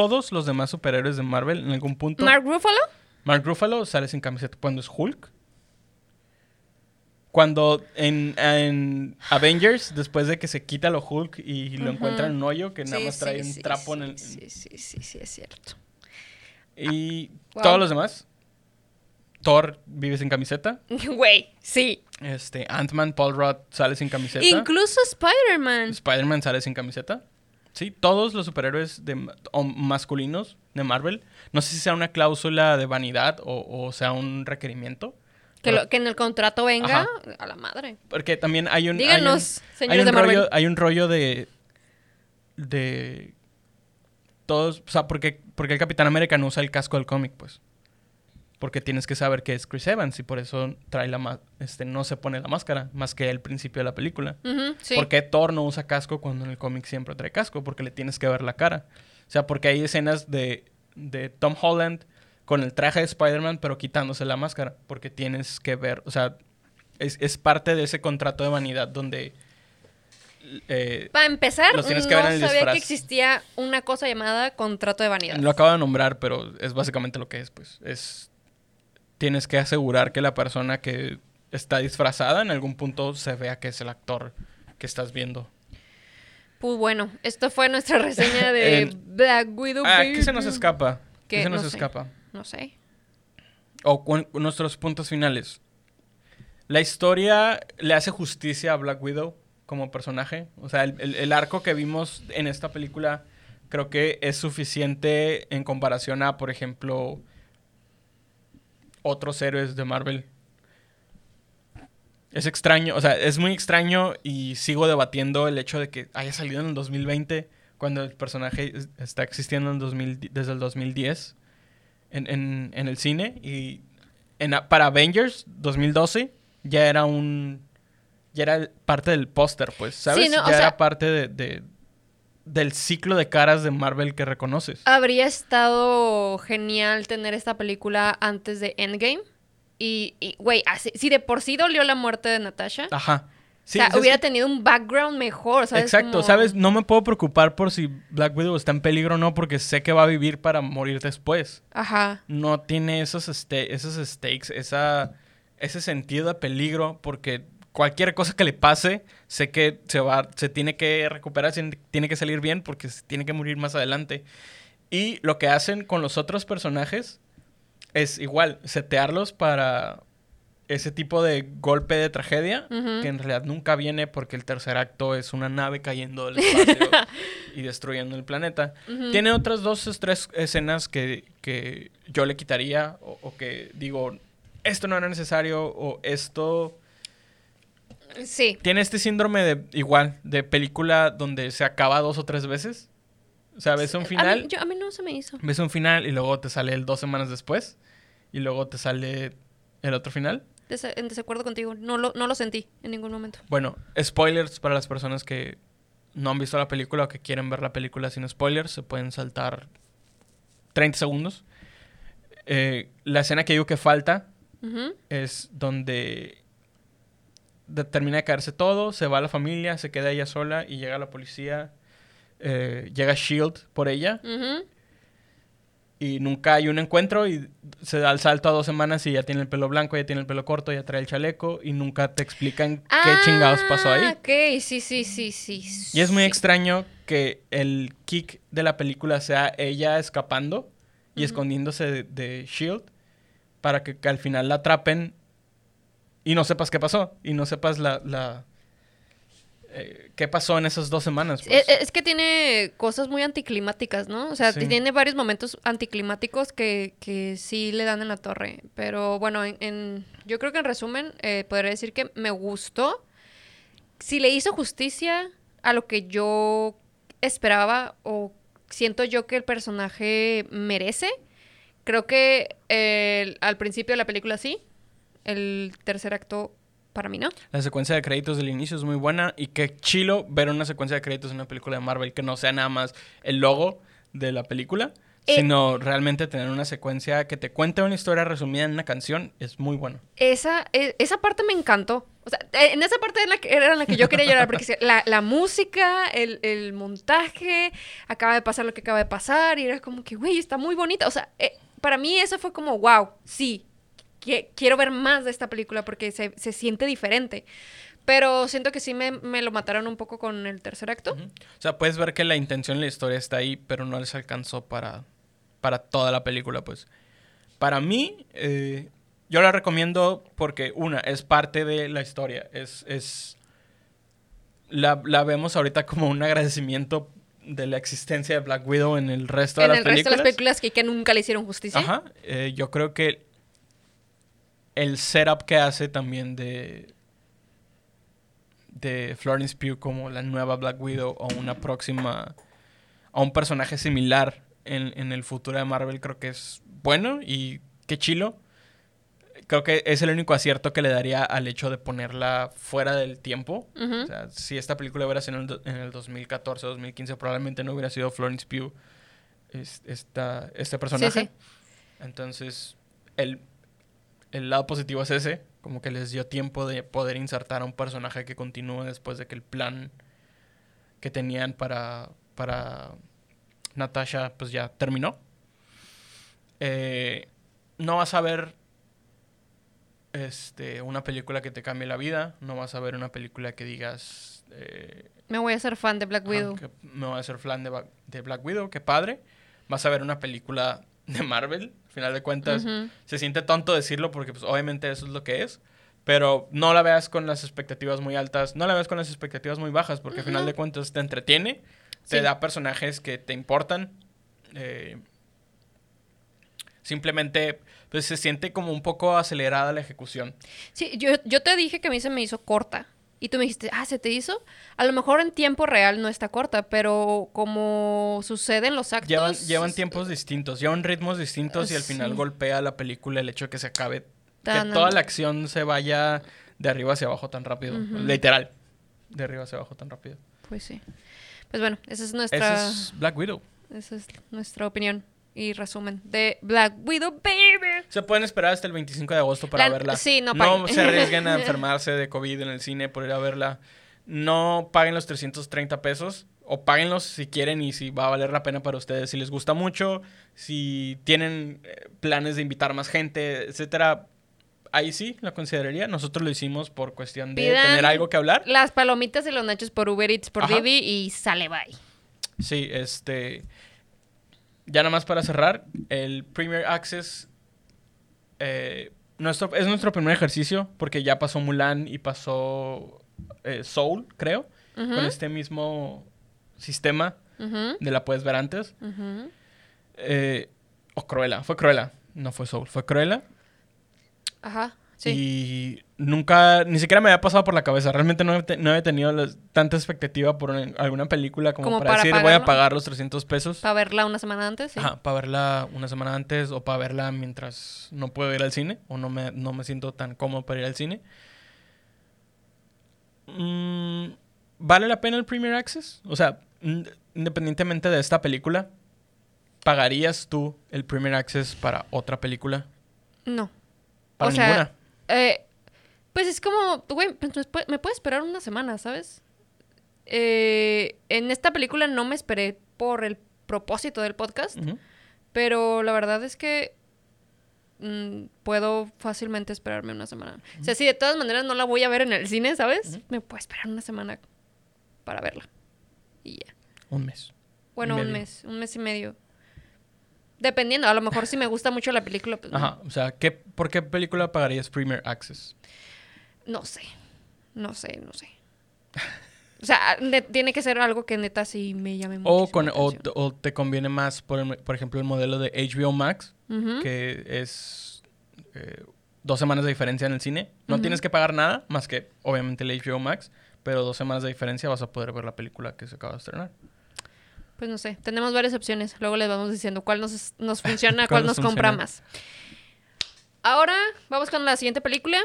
todos los demás superhéroes de Marvel en algún punto... ¿Mark Ruffalo? Mark Ruffalo sale sin camiseta cuando es Hulk. Cuando en, en Avengers, después de que se quita lo Hulk y lo Ujú. encuentran en un hoyo, que nada Sí, más trae sí, un sí, trapo en el... Sí, sí, sí, sí, es cierto. Y Wow. todos los demás. Thor vive sin camiseta. Güey, sí. Este, Ant-Man, Paul Rudd sale sin camiseta. Incluso Spider-Man. Spider-Man sale sin camiseta. Sí, todos los superhéroes de, o masculinos de Marvel. No sé si sea una cláusula de vanidad o, o sea un requerimiento. Que, pero- lo- que en el contrato venga Ajá. a la madre. Porque también hay un. Díganos, hay un, señores hay un de Marvel. rollo, hay un rollo de. De. Todos. O sea, porque, porque el Capitán América no usa el casco del cómic, pues. Porque tienes que saber que es Chris Evans y por eso trae la ma- este no se pone la máscara más que al principio de la película. Ujú, sí. ¿Por qué Thor no usa casco cuando en el cómic siempre trae casco? Porque le tienes que ver la cara. O sea, porque hay escenas de, de Tom Holland con el traje de Spider-Man, pero quitándose la máscara. Porque tienes que ver, o sea, es, es parte de ese contrato de vanidad donde... eh, Para empezar, no el sabía disfraz. que existía una cosa llamada contrato de vanidad. lo acabo de nombrar, pero es básicamente lo que es, pues. Es... Tienes que asegurar que la persona que está disfrazada en algún punto se vea que es el actor que estás viendo. Pues bueno, esto fue nuestra reseña de Black Widow. Ah. ¿qué se nos escapa? ¿Qué, ¿Qué? se nos No sé. escapa? No sé. O nuestros puntos finales. La historia le hace justicia a Black Widow como personaje. O sea, el, el- el arco que vimos en esta película creo que es suficiente en comparación a, por ejemplo, otros héroes de Marvel. Es extraño, o sea, es muy extraño y sigo debatiendo el hecho de que haya salido en el 2020 cuando el personaje es- está existiendo en 2000 desde el 2010 en, en- en el cine y en, para Avengers 2012 ya era un ya era parte del póster pues sabes no, o ya sea- era parte de, de- del ciclo de caras de Marvel que reconoces Habría estado genial tener esta película antes de Endgame. Y, güey, así- si de por sí dolió la muerte de Natasha, ajá Sí, o sea, hubiera que- tenido un background mejor, ¿sabes? exacto Como- sabes no me puedo preocupar por si Black Widow está en peligro o no porque sé que va a vivir para morir después Ajá. no tiene esos, este, esos stakes, esa, ese sentido de peligro, porque cualquier cosa que le pase, sé que se va, se tiene que recuperar, se tiene que salir bien, porque se tiene que morir más adelante. Y lo que hacen con los otros personajes es igual, setearlos para ese tipo de golpe de tragedia, Ujú. que en realidad nunca viene porque el tercer acto es una nave cayendo del espacio y destruyendo el planeta. Ujú. Tiene otras dos o tres escenas que, que yo le quitaría o, o que digo, esto no era necesario o esto... Sí. Tiene este síndrome de igual, de película donde se acaba dos o tres veces. O sea, ves un A mí, final, yo- a mí no se me hizo. ves un final y luego te sale el dos semanas después y luego te sale el otro final. En desacuerdo contigo. No lo, no lo sentí en ningún momento. Bueno, spoilers para las personas que no han visto la película o que quieren ver la película sin spoilers, se pueden saltar 30 segundos. Eh, la escena que digo que falta es donde de- termina de caerse todo, se va la familia, se queda ella sola y llega la policía, eh, llega Shield por ella y nunca hay un encuentro y se da el salto a dos semanas y ya tiene el pelo blanco, ya tiene el pelo corto, ya trae el chaleco y nunca te explican qué chingados pasó ahí. Ah, Ok, sí, sí, sí, sí. Y es muy sí. extraño que el kick de la película sea ella escapando y escondiéndose de, de Shield para que, que al final la atrapen y no sepas qué pasó y no sepas la, la eh, qué pasó en esas dos semanas. pues. Es, es que tiene cosas muy anticlimáticas, ¿no? O sea, Sí. tiene varios momentos anticlimáticos que, que sí le dan en la torre. Pero bueno, en, en- yo creo que en resumen, eh, podría decir que me gustó. Si le hizo justicia a lo que yo esperaba o siento yo que el personaje merece, creo que eh, al principio de la película sí. El tercer acto, para mí no. La secuencia de créditos del inicio es muy buena y qué chilo ver una secuencia de créditos en una película de Marvel que no sea nada más el logo de la película, Eh. sino realmente tener una secuencia que te cuente una historia resumida en una canción es muy bueno. Esa, e- esa parte me encantó. O sea, eh, en esa parte en la que, era en la que yo quería llorar, porque la, la música, el, el montaje, acaba de pasar lo que acaba de pasar, y era como que, güey, está muy bonita. O sea, eh, para mí eso fue como, wow, sí, qui- quiero ver más de esta película porque se, se siente diferente. Pero siento que sí me, me lo mataron un poco con el tercer acto. Ujú. O sea, puedes ver que la intención y la historia está ahí, pero no les alcanzó para, para toda la película, pues. Para mí, eh, yo la recomiendo porque, una, es parte de la historia. Es, es la, la vemos ahorita como un agradecimiento de la existencia de Black Widow en el resto En de el las resto de películas. las películas que, que nunca le hicieron justicia. Ajá. eh, yo creo que el setup que hace también de de Florence Pugh como la nueva Black Widow o una próxima a un personaje similar en, en el futuro de Marvel creo que es bueno y qué chilo. Creo que es el único acierto que le daría al hecho de ponerla fuera del tiempo. O sea, si esta película hubiera sido en el, en el 2014 2015, probablemente no hubiera sido Florence Pugh es- esta, este personaje. sí. Entonces, el, el lado positivo es ese, como que les dio tiempo de poder insertar a un personaje que continúe después de que el plan que tenían para, para Natasha pues ya terminó. Eh, no vas a ver este, una película que te cambie la vida, no vas a ver una película que digas... eh, Me voy a ser fan de Black Widow. me voy a hacer fan de, de Black Widow, qué padre. Vas a ver una película de Marvel, final de cuentas. Se siente tonto decirlo porque pues obviamente eso es lo que es. Pero no la veas con las expectativas muy altas, no la veas con las expectativas muy bajas, porque al final de cuentas te entretiene, te Sí. da personajes que te importan. eh, simplemente pues se siente como un poco acelerada la ejecución. Sí, yo, yo te dije que a mí se me hizo corta. Y tú me dijiste, ah, ¿se te hizo? A lo mejor en tiempo real no está corta, pero como sucede en los actos... Llevan, llevan tiempos distintos, llevan ritmos distintos y al final golpea la película el hecho de que se acabe, Tan que toda la acción se vaya de arriba hacia abajo tan rápido, literal, de arriba hacia abajo tan rápido. Pues sí. Pues bueno, esa es nuestra, Ese es Black Widow. esa es nuestra opinión y resumen de Black Widow, baby. Se pueden esperar hasta el 25 de agosto para La- verla. sí, no No paguen. se arriesguen a enfermarse de COVID en el cine por ir a verla. No paguen los 330 pesos. O páguenlos si quieren y si va a valer la pena para ustedes. Si les gusta mucho, si tienen eh, planes de invitar más gente, etcétera. Ahí sí, la consideraría. Nosotros lo hicimos por cuestión de Pidan tener algo que hablar. Las palomitas y los nachos por Uber Eats por Ajá. Divi y sale bye. Sí, este. Ya nada más para cerrar, el Premier Access eh, nuestro, es nuestro primer ejercicio porque ya pasó Mulan y pasó eh, Soul, creo, con este mismo sistema de la puedes ver antes. Eh, o Cruella, fue Cruella, no fue Soul, fue Cruella. Ajá, sí. Y nunca, ni siquiera me había pasado por la cabeza. Realmente no, te- no había tenido tanta expectativa por un- alguna película como, Como para, para decir voy a pagar los 300 pesos. Para verla una semana antes, sí. Ajá, para verla una semana antes o para verla mientras no puedo ir al cine o no me, no me siento tan cómodo para ir al cine. Mm, ¿Vale la pena el Premier Access? O sea, ind- independientemente de esta película, ¿pagarías tú el Premier Access para otra película? No. Para O sea, ninguna. Eh, pues es como, güey, pues me puede esperar una semana, ¿sabes? Eh, en esta película no me esperé por el propósito del podcast, pero la verdad es que mm, puedo fácilmente esperarme una semana. O sea, si de todas maneras no la voy a ver en el cine, ¿sabes? Me puedo esperar una semana para verla. Y ya. Un mes. Bueno, un mes, un mes y medio. Dependiendo, a lo mejor si me gusta mucho la película, pues. Ajá. O sea, ¿qué, ¿por qué película pagarías Premier Access? No sé. No sé, no sé. O sea, ne- tiene que ser algo que neta sí me llame mucho. O, con, o, te- o te conviene más, por, el- por ejemplo, el modelo de HBO Max, que es eh, dos semanas de diferencia en el cine. No tienes que pagar nada, más que obviamente el HBO Max, pero dos semanas de diferencia vas a poder ver la película que se acaba de estrenar. Pues no sé, tenemos varias opciones. Luego les vamos diciendo cuál nos, nos funciona, ¿Cuál cuál nos compra más. Ahora vamos con la siguiente película.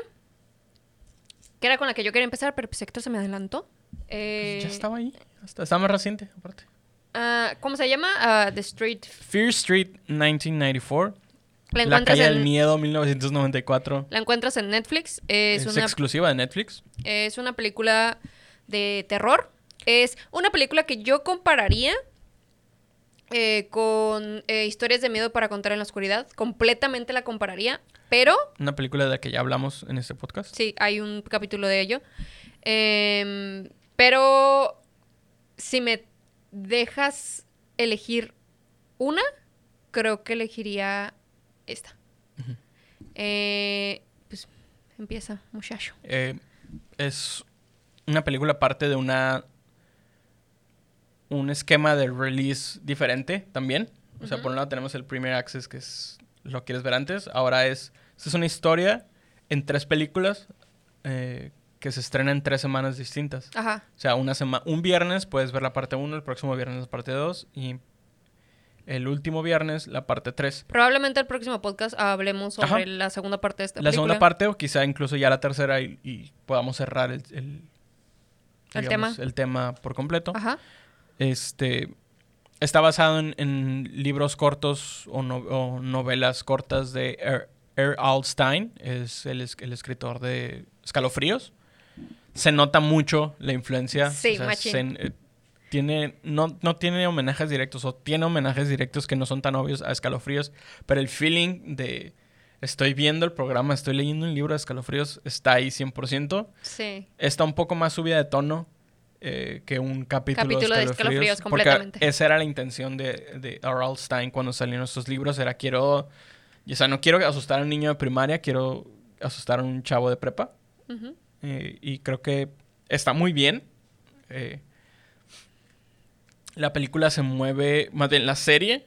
Que era con la que yo quería empezar, pero pues Héctor se me adelantó. Eh, Pues ya estaba ahí. Está más reciente, aparte. ah, ¿Cómo se llama? Ah, The Street. Fear Street 1994. La calle del miedo 1994. la encuentras en Netflix. Es, Es, una, exclusiva de Netflix. es una película de terror. Es una película que yo compararía eh, con eh, historias de miedo para contar en la oscuridad. Completamente la compararía. Pero Una película de la que ya hablamos en este podcast. Sí, hay un capítulo de ello. Em, pero si me dejas elegir una, creo que elegiría esta. Eh, pues empieza, muchacho. Es una película parte de una un esquema de release diferente también. O sea, por un lado tenemos el Premier Access, que es lo quieres ver antes. Ahora es, esta es una historia en tres películas eh, que se estrena en tres semanas distintas. Ajá. O sea, una sema un viernes puedes ver la parte 1, el próximo viernes la parte 2 y el último viernes la parte 3. Probablemente el próximo podcast hablemos sobre Ajá. la segunda parte de esta La película. segunda parte o quizá incluso ya la tercera y, y podamos cerrar el, el, tema. el tema por completo. Ajá. Este está basado en, en libros cortos o, no- o novelas cortas de Er, Er Alstein, es el, es- el escritor de Escalofríos. Se nota mucho la influencia. Sí, machín. se- eh, tiene, no, no tiene homenajes directos o tiene homenajes directos que no son tan obvios a Escalofríos, pero el feeling de estoy viendo el programa, estoy leyendo un libro de Escalofríos está ahí 100%. Sí. Está un poco más subida de tono eh, que un capítulo, Capítulo de de Escalofríos, Escalofríos. completamente. Porque esa era la intención de, de R.L. Stein cuando salieron estos libros. Era quiero... O sea, no quiero asustar a un niño de primaria, quiero asustar a un chavo de prepa. Eh, y creo que está muy bien. Eh, la película se mueve, más bien la serie,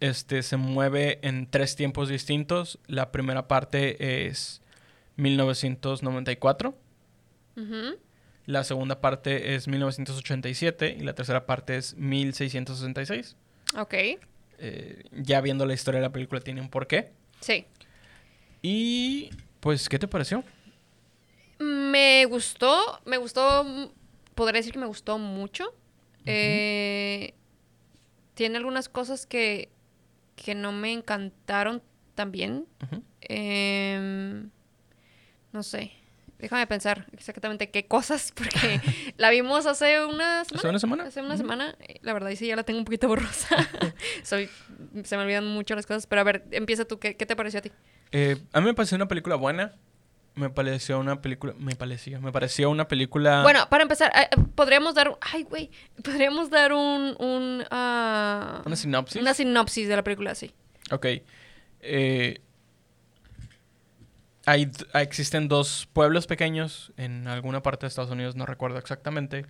este, se mueve en tres tiempos distintos. La primera parte es 1994. Ujú. La segunda parte es 1987 y la tercera parte es 1666. Ok. Eh, ya viendo la historia de la película tiene un porqué. Sí. Y pues, ¿qué te pareció? Me gustó, me gustó, podría decir que me gustó mucho. Eh, tiene algunas cosas que, que no me encantaron también. Em, no sé, déjame pensar exactamente qué cosas, porque la vimos hace una semana. ¿Hace una semana? Hace una semana. Eh, La verdad, sí, ya la tengo un poquito borrosa. Soy, se me olvidan mucho las cosas, pero a ver, empieza tú, ¿qué, qué te pareció a ti? Eh, a mí me pareció una película buena. Me pareció una película... Me pareció... Me pareció una película... Bueno, para empezar, eh, podríamos dar. Ay, güey. Podríamos dar un. un ah, ¿Una sinopsis? Una sinopsis de la película, sí. Ok. Eh, hay, existen dos pueblos pequeños en alguna parte de Estados Unidos, no recuerdo exactamente.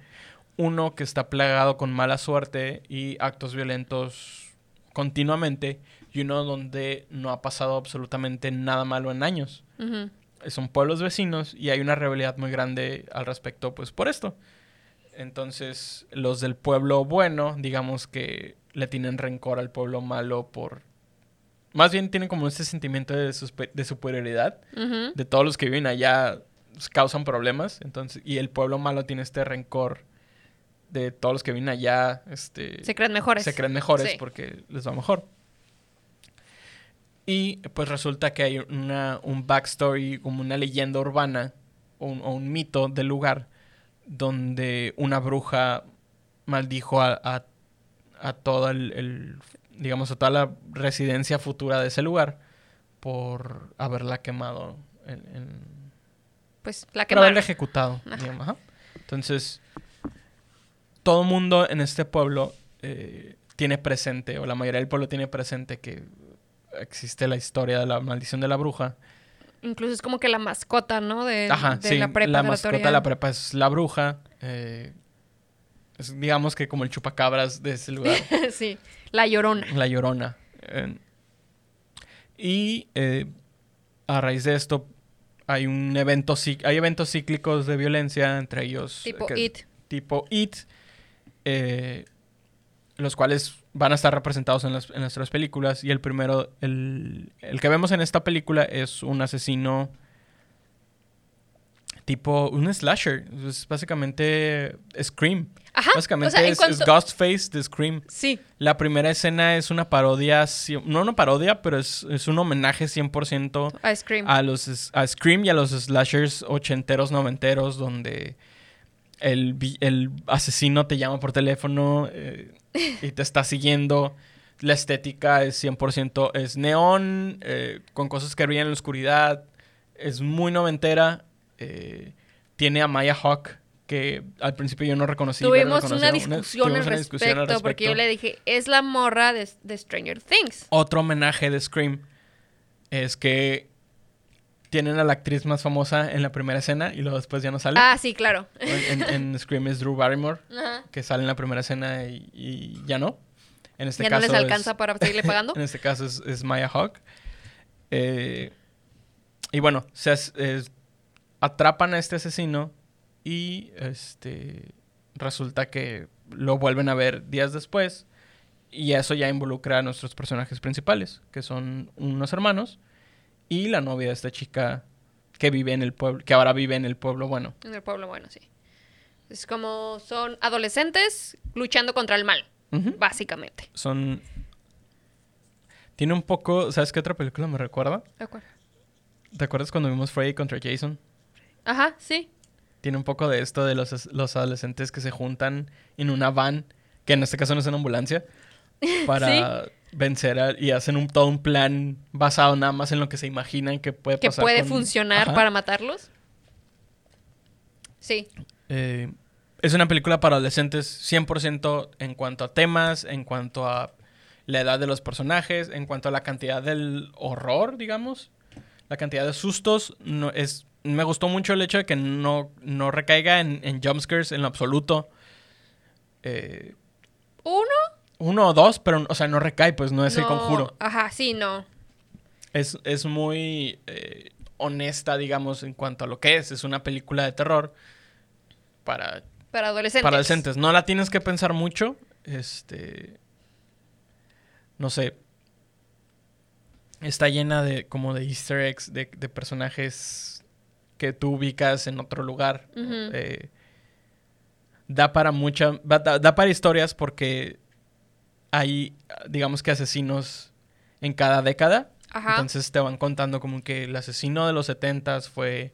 Uno que está plagado con mala suerte y actos violentos continuamente, y uno donde no ha pasado absolutamente nada malo en años. Son pueblos vecinos y hay una rivalidad muy grande al respecto, pues por esto. Entonces, los del pueblo bueno, digamos que le tienen rencor al pueblo malo por... Más bien tienen como este sentimiento de, de superioridad. De todos los que viven allá pues, causan problemas. Entonces, y el pueblo malo tiene este rencor de todos los que viven allá. Este, Se creen mejores. se creen mejores Sí. porque les va mejor. Y pues resulta que hay una, un backstory, como una leyenda urbana o un, o un mito del lugar donde una bruja maldijo a, a, a toda el, el- digamos, a toda la residencia futura de ese lugar por haberla quemado en, en- Pues la que por haberla ejecutado. Ajá. digamos, ajá. Entonces, todo mundo en este pueblo eh, tiene presente, o la mayoría del pueblo tiene presente que existe la historia de la maldición de la bruja. Incluso es como que la mascota, ¿no? De, Ajá, de sí, la prepa. la de mascota de la prepa es la bruja. eh, es, digamos que como el chupacabras de ese lugar. sí, la llorona. La Llorona. Eh, y eh, a raíz de esto hay un evento hay eventos cíclicos de violencia, entre ellos Tipo que- It. tipo It, eh, los cuales van a estar representados en, las- en nuestras películas. Y el primero, el, el que vemos en esta película es un asesino tipo un slasher. Es básicamente Scream. Ajá. Básicamente o sea, en es, cuanto... es Ghostface de Scream. Sí, La primera escena es una parodia, no una parodia, pero es, es un homenaje 100% Ice Cream. a los a Scream y a los slashers ochenteros, noventeros, donde el, el asesino te llama por teléfono eh, y te está siguiendo. La estética es 100%, es neón, eh, con cosas que brillan en la oscuridad, es muy noventera. Eh, tiene a Maya Hawk, que al principio yo no reconocí. Tuvimos una discusión, tuvimos al, una respecto, discusión al porque yo respecto. le dije, es la morra de, de Stranger Things. Otro homenaje de Scream es que tienen a la actriz más famosa en la primera escena y luego después ya no sale. Ah, sí, claro. En, en Scream es Drew Barrymore, Ajá. que sale en la primera escena y, y ya no. En este ya no caso les es- alcanza para seguirle pagando. en este caso es, es Maya Hawk. Eh, y bueno, se es- atrapan a este asesino y este resulta que lo vuelven a ver días después. Y eso ya involucra a nuestros personajes principales, que son unos hermanos y la novia de esta chica que vive en el pueblo, que ahora vive en el pueblo bueno. En el pueblo, bueno, sí. Es como son adolescentes luchando contra el mal, básicamente. Son. Tiene un poco. ¿Sabes qué otra película me recuerda? ¿Te acuerdas cuando vimos Freddy contra Jason? Ajá, sí. Tiene un poco de esto de los, los adolescentes que se juntan en una van, que en este caso no es una ambulancia, para vencer a- y hacen un, todo un plan basado nada más en lo que se imaginan que puede Que pasar. puede con- funcionar Ajá. para matarlos. Sí. Eh, es una película para adolescentes 100% en cuanto a temas, en cuanto a la edad de los personajes, en cuanto a la cantidad del horror, digamos. La cantidad de sustos. No, es, me gustó mucho el hecho de que no, no recaiga en, en jumpscares en lo absoluto. Eh, Uno. uno o dos, pero o sea, no recae, pues no es el conjuro. Ajá, sí, no. Es, es muy eh, honesta, digamos, en cuanto a lo que es. Es una película de terror para Para adolescentes. Para adolescentes. No la tienes que pensar mucho. Este. No sé. Está llena de como de easter eggs, de, de personajes que tú ubicas en otro lugar. Eh, da para mucha. Da, para historias porque hay, digamos que asesinos en cada década. Ajá. Entonces te van contando como que el asesino de los 70s fue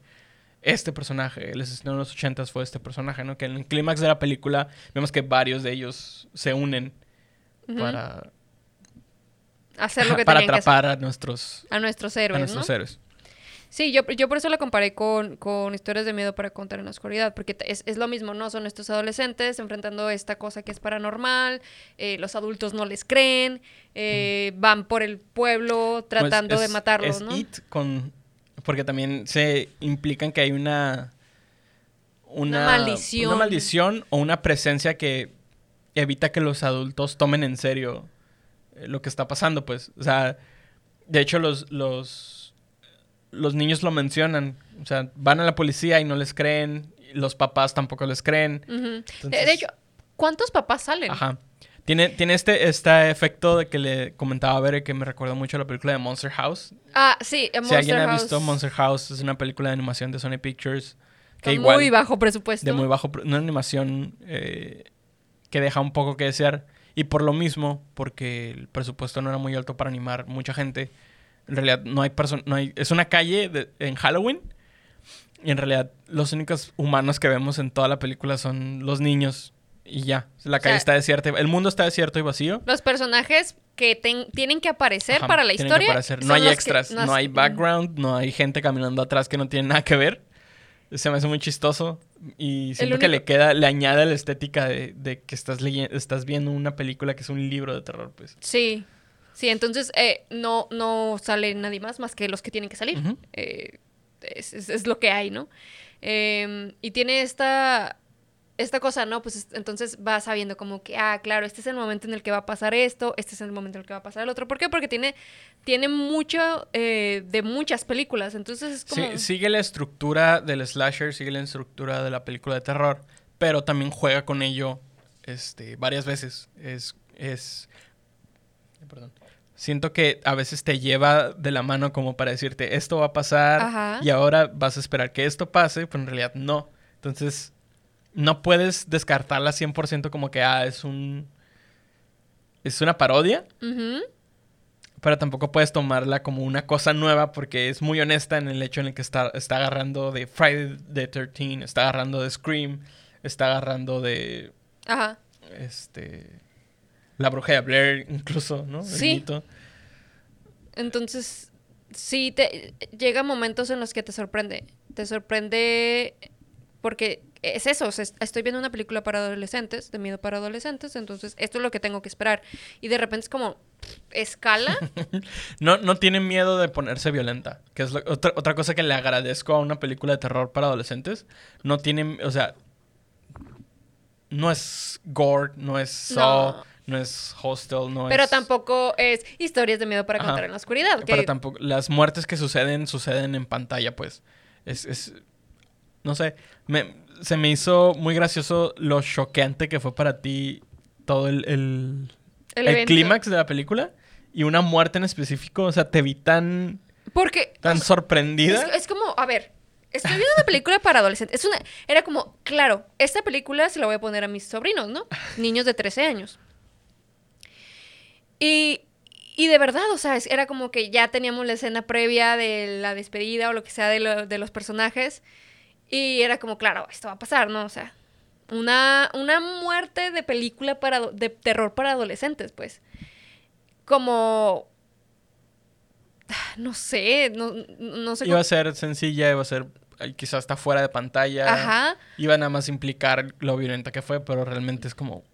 este personaje, el asesino de los 80s fue este personaje, ¿no? Que en el clímax de la película vemos que varios de ellos se unen para, hacer lo que para tenían que hacer. atrapar a nuestros, A nuestros a héroes, nuestros ¿no? héroes. Sí, yo, yo por eso la comparé con, con historias de miedo para contar en la oscuridad, porque es, es lo mismo, ¿no? Son estos adolescentes enfrentando esta cosa que es paranormal, eh, los adultos no les creen, eh, van por el pueblo tratando Pues de es- matarlos, es ¿no? It con... Porque también se implican que hay una... Una maldición. Una maldición o una presencia que evita que los adultos tomen en serio eh, lo que está pasando, pues. O sea, de hecho los, los, los niños lo mencionan. O sea, van a la policía y no les creen. Los papás tampoco les creen. De- Entonces- de, hecho, ¿cuántos papás salen? Ajá. Tiene, tiene este, este efecto de que le comentaba a Bere que me recuerda mucho a la película de Monster House. Ah, sí, eh, si alguien Monster ha House, visto Monster House, es una película de animación de Sony Pictures. Que con igual, muy bajo presupuesto. de muy bajo, una animación eh, que deja un poco que desear. Y por lo mismo, porque el presupuesto no era muy alto para animar mucha gente, En realidad no hay personas, no hay, es una calle de- en Halloween y en realidad los únicos humanos que vemos en toda la película son los niños y ya. La calle sea- está desierta, el mundo está desierto y vacío. Los personajes que ten- tienen que aparecer Ajá, para la historia. No hay que- extras, no, hay background, no hay gente caminando atrás que no tiene nada que ver. Se me hace muy chistoso y siento que le queda, le añade la estética de, de que estás leyendo, estás viendo una película que es un libro de terror, pues. Sí. Sí, entonces eh, no, no sale nadie más más que los que tienen que salir. Eh, es, es- es lo que hay, ¿no? Eh, y tiene esta, esta cosa, ¿no? Pues es- entonces vas sabiendo como que, ah, claro, este es el momento en el que va a pasar esto, este es el momento en el que va a pasar el otro. ¿Por qué? Porque tiene, tiene mucho eh, de muchas películas. Entonces es como... Sí, sigue la estructura del slasher, sigue la estructura de la película de terror, pero también juega con ello este, varias veces. Es, es, perdón. Siento que a veces te lleva de la mano como para decirte, esto va a pasar Ajá. y ahora vas a esperar que esto pase, pero en realidad no. Entonces, no puedes descartarla 100% como que, ah, es un... Es una parodia, Ujú. pero tampoco puedes tomarla como una cosa nueva porque es muy honesta en el hecho en el que está, está agarrando de Friday the 13, está agarrando de Scream, está agarrando de Ajá. este La bruja de Blair incluso, ¿no? El Sí. mito. Entonces, sí, te, llega momentos en los que te sorprende. Te sorprende porque es eso. o sea, es- estoy viendo una película para adolescentes, de miedo para adolescentes, entonces esto es lo que tengo que esperar. Y de repente es como, escala. No, no tiene miedo de ponerse violenta, que es lo- otra, otra cosa que le agradezco a una película de terror para adolescentes. No tiene, o sea, no es gore, no es No. No, es Hostel, no pero es... tampoco es historias de miedo para Ajá. contar en la oscuridad. que- Pero tampoco, las muertes que suceden, suceden en pantalla, pues. Es, es no sé, me, se me hizo muy gracioso lo choqueante que fue para ti todo el, el, el el evento. clímax de la película y una muerte en específico, o sea, te vi tan, Porque tan sorprendida. Es, es como, a ver, estoy viendo una película para adolescentes. Es una, era como, claro, esta película se la voy a poner a mis sobrinos, ¿no? Niños de 13 años. Y, y de verdad, o sea, era como que ya teníamos la escena previa de la despedida o lo que sea de, lo- de los personajes. Y era como, claro, esto va a pasar, ¿no? O sea, una, una muerte de película para, de terror para adolescentes, pues. Como... No sé, no, no sé. Iba cómo- a ser sencilla, iba a ser quizás hasta fuera de pantalla. Ajá, Iba nada más a implicar lo violenta que fue, pero realmente es como.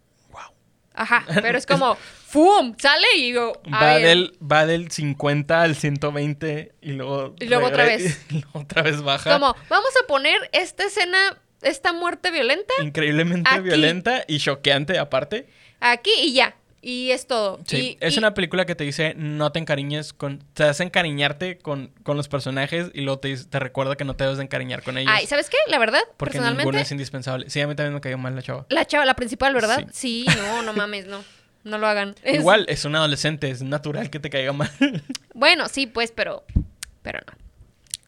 Ajá, pero es como, ¡fum! Sale y digo, Va del, va del 50 al 120 y luego... Y luego otra vez. y luego otra vez baja. como, vamos a poner esta escena, esta muerte violenta Increíblemente Aquí. violenta y choqueante aparte. aquí y ya. Y es todo. Sí, Y- es y- una película que te dice no te encariñes con... Te hace encariñarte con, con los personajes y luego te, te recuerda que no te debes de encariñar con ellos. Ay, ¿sabes qué? La verdad, porque ninguno personalmente, es indispensable. Sí, a mí también me cayó mal la chava. la chava, la principal, ¿verdad? Sí. no, no mames, no. No lo hagan. Es- Igual, es un adolescente, es natural que te caiga mal. Bueno, sí, pues, pero, pero no.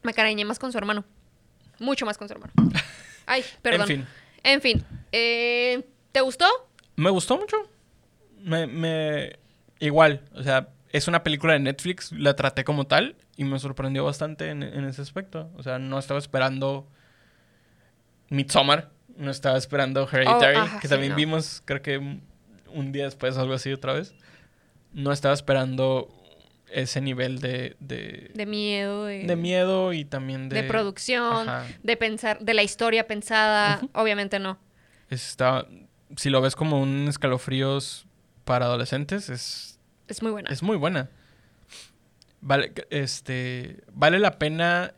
Me cariñé más con su hermano. Mucho más con su hermano. Ay, perdón. En fin, En fin. eh, ¿Te gustó? me gustó mucho. Me, me... Igual, o sea, es una película de Netflix, la traté como tal y me sorprendió bastante en, en ese aspecto. O sea, no estaba esperando Midsommar, no estaba esperando Hereditary, Oh, ajá, que sí, también no. vimos, creo que un- día después, algo así otra vez. No estaba esperando ese nivel de, de, De miedo, de, de miedo y también de... de producción, Ajá. de pensar, de la historia pensada. Obviamente no. Está, si lo ves como un escalofríos para adolescentes, es, Es muy buena. es muy buena. Vale, este, vale la pena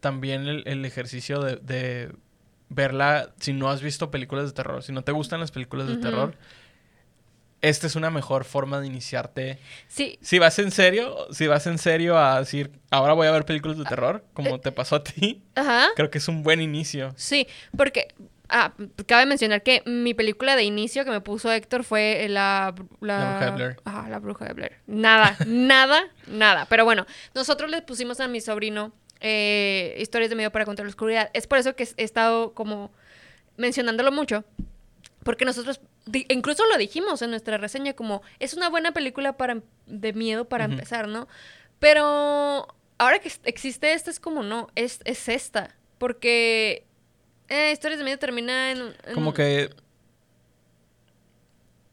también el, el ejercicio de, de verla si no has visto películas de terror, si no te gustan las películas de terror. Esta es una mejor forma de iniciarte. Sí, Si vas en serio, si vas en serio a decir, ahora voy a ver películas de terror, como eh. te pasó a ti, creo que es un buen inicio. Sí, porque ah, cabe mencionar que mi película de inicio que me puso Héctor fue la... La, La Bruja de Blair. Ajá, la bruja de Blair. Nada, nada, nada. Pero bueno, nosotros le pusimos a mi sobrino eh, historias de miedo para contra la oscuridad. Es por eso que he estado como mencionándolo mucho. Porque nosotros, incluso lo dijimos en nuestra reseña, como es una buena película para, de miedo para empezar, ¿no? Pero ahora que existe esta, es como no, es, es esta. Porque eh, Historias de Miedo termina en... Como un- que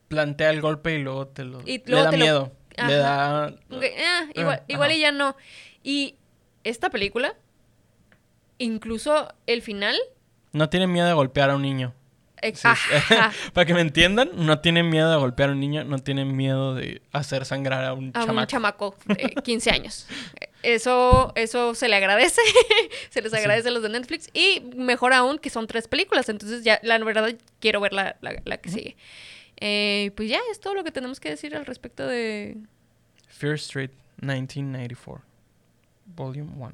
plantea el golpe y luego te lo... Y le da te miedo. Le da... Ok, ah, igual, igual y ya no. Y esta película, incluso el final... No tiene miedo de golpear a un niño. Sí, Para que me entiendan, no tienen miedo de golpear a un niño, no tienen miedo de hacer sangrar a un a chamaco. un chamaco de 15 años. Eso, eso se le agradece, se les agradece a los de Netflix y mejor aún que son tres películas, entonces ya la verdad quiero ver la, la- la que sigue. Eh, pues ya es todo lo que tenemos que decir al respecto de Fear Street, 1994. Volume 1.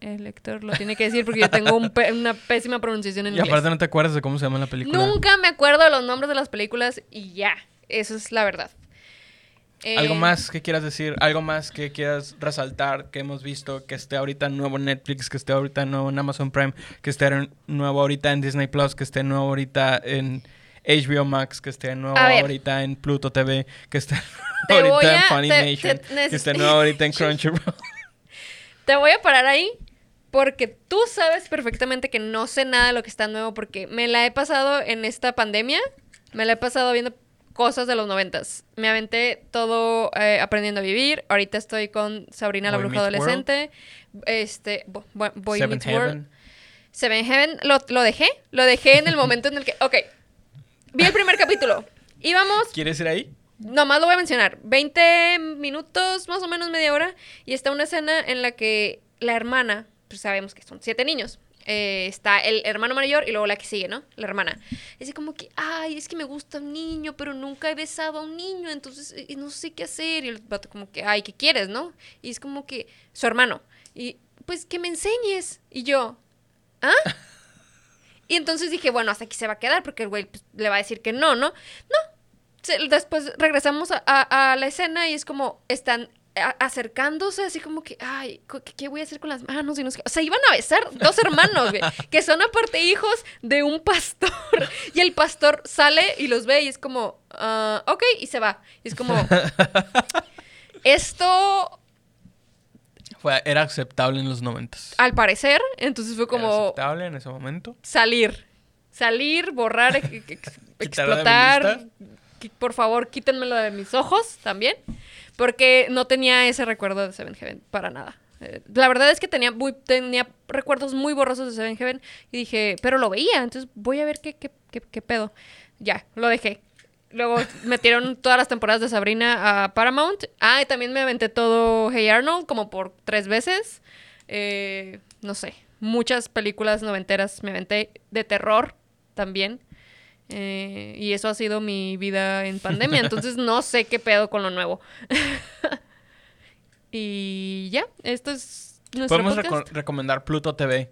el lector, lo tiene que decir porque yo tengo un una pésima pronunciación en Y inglés. aparte no te acuerdas de cómo se llama la película. Nunca me acuerdo de los nombres de las películas y ya, eso es la verdad. ¿Algo Eh, más que quieras decir? ¿Algo más que quieras resaltar que hemos visto que esté ahorita nuevo en Netflix, que esté ahorita nuevo en Amazon Prime, que esté nuevo ahorita en Disney Plus, que esté nuevo ahorita en HBO Max, que esté nuevo ahorita en Pluto TV, que esté ahorita en te- te- que esté nuevo ahorita en Crunchyroll. Te voy a parar ahí porque tú sabes perfectamente que no sé nada de lo que está nuevo porque me la he pasado en esta pandemia, me la he pasado viendo cosas de los noventas. Me aventé todo eh, aprendiendo a vivir. Ahorita estoy con Sabrina la bruja adolescente. Este, Bo- Bo- Boy Seven Meets World. Heaven. Seven Heaven, lo, lo dejé. Lo dejé en el momento en el que. Ok. Vi el primer capítulo. Íbamos ¿Quieres ir ahí? Nomás lo voy a mencionar. 20 minutos, más o menos media hora. Y está una escena en la que la hermana, pues sabemos que son siete niños. Eh, está el hermano mayor y luego la que sigue, ¿no? La hermana. Es así como que, ay, es que me gusta un niño, pero nunca he besado a un niño, entonces eh, no sé qué hacer. Y el vato como que, ay, ¿qué quieres, no? Y es como que, su hermano. Y, pues, que me enseñes. Y yo, ¿ah? Y entonces dije, bueno, hasta aquí se va a quedar porque el güey pues, le va a decir que no, ¿no? No, después regresamos a, a- la escena y es como están acercándose así como que, ay, ¿qué, qué voy a hacer con las manos? Y no sé qué. O sea, iban a besar dos hermanos, güey, que son aparte hijos de un pastor. Y el pastor sale y los ve y es como, ah, ok, y se va. Y es como, esto Fue, era aceptable en los noventas. al parecer, entonces fue Era como aceptable en ese momento. salir. Salir, borrar, ex- explotar. Por favor, quítenmelo de mis ojos también. Porque no tenía ese recuerdo de Seven Heaven para nada. Eh, la verdad es que tenía, muy, tenía recuerdos muy borrosos de Seven Heaven. Y dije, pero lo veía, entonces voy a ver qué, qué, qué, qué pedo. Ya, lo dejé. Luego metieron todas las temporadas de Sabrina a Paramount. Ah, y también me aventé todo Hey Arnold como por tres veces. Eh, no sé, muchas películas noventeras me aventé de terror también. Eh, y eso ha sido mi vida en pandemia. Entonces no sé qué pedo con lo nuevo. y ya, esto es nuestro Podemos reco- recomendar Pluto TV.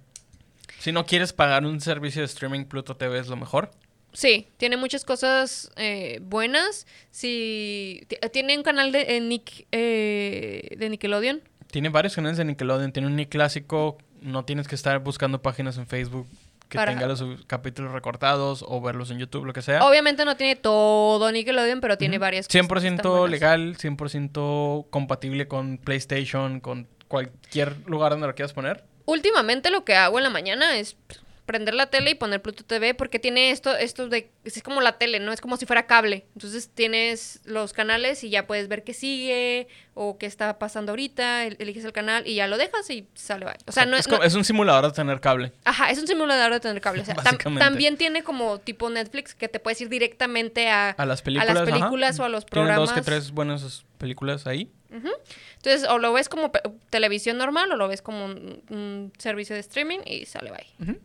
Si no quieres pagar un servicio de streaming, Pluto TV es lo mejor. Sí, tiene muchas cosas eh, buenas. Sí, ti- tiene un canal de, eh, Nick, eh, de Nickelodeon. Tiene varios canales de Nickelodeon. Tiene un Nick clásico. No tienes que estar buscando páginas en Facebook que Para- tenga los capítulos recortados o verlos en YouTube, lo que sea. Obviamente no tiene todo Nickelodeon, pero tiene varias cosas. que están 100% buenas. legal, 100% compatible con PlayStation, con cualquier lugar donde lo quieras poner. Últimamente lo que hago en la mañana es pues, prender la tele y poner Pluto TV porque tiene esto, esto de, es como la tele, ¿no? Es como si fuera cable. Entonces tienes los canales y ya puedes ver qué sigue o qué está pasando ahorita, el- eliges el canal y ya lo dejas y sale. bye. O sea, no es, es... como- es un simulador de tener cable. Ajá, es un simulador de tener cable. O sea, tam- también tiene como tipo Netflix que te puedes ir directamente a, A las películas. a las ajá. películas o a los programas. dos que tres buenas películas ahí. Entonces, o lo ves como televisión normal o lo ves como un, un servicio de streaming y sale bye.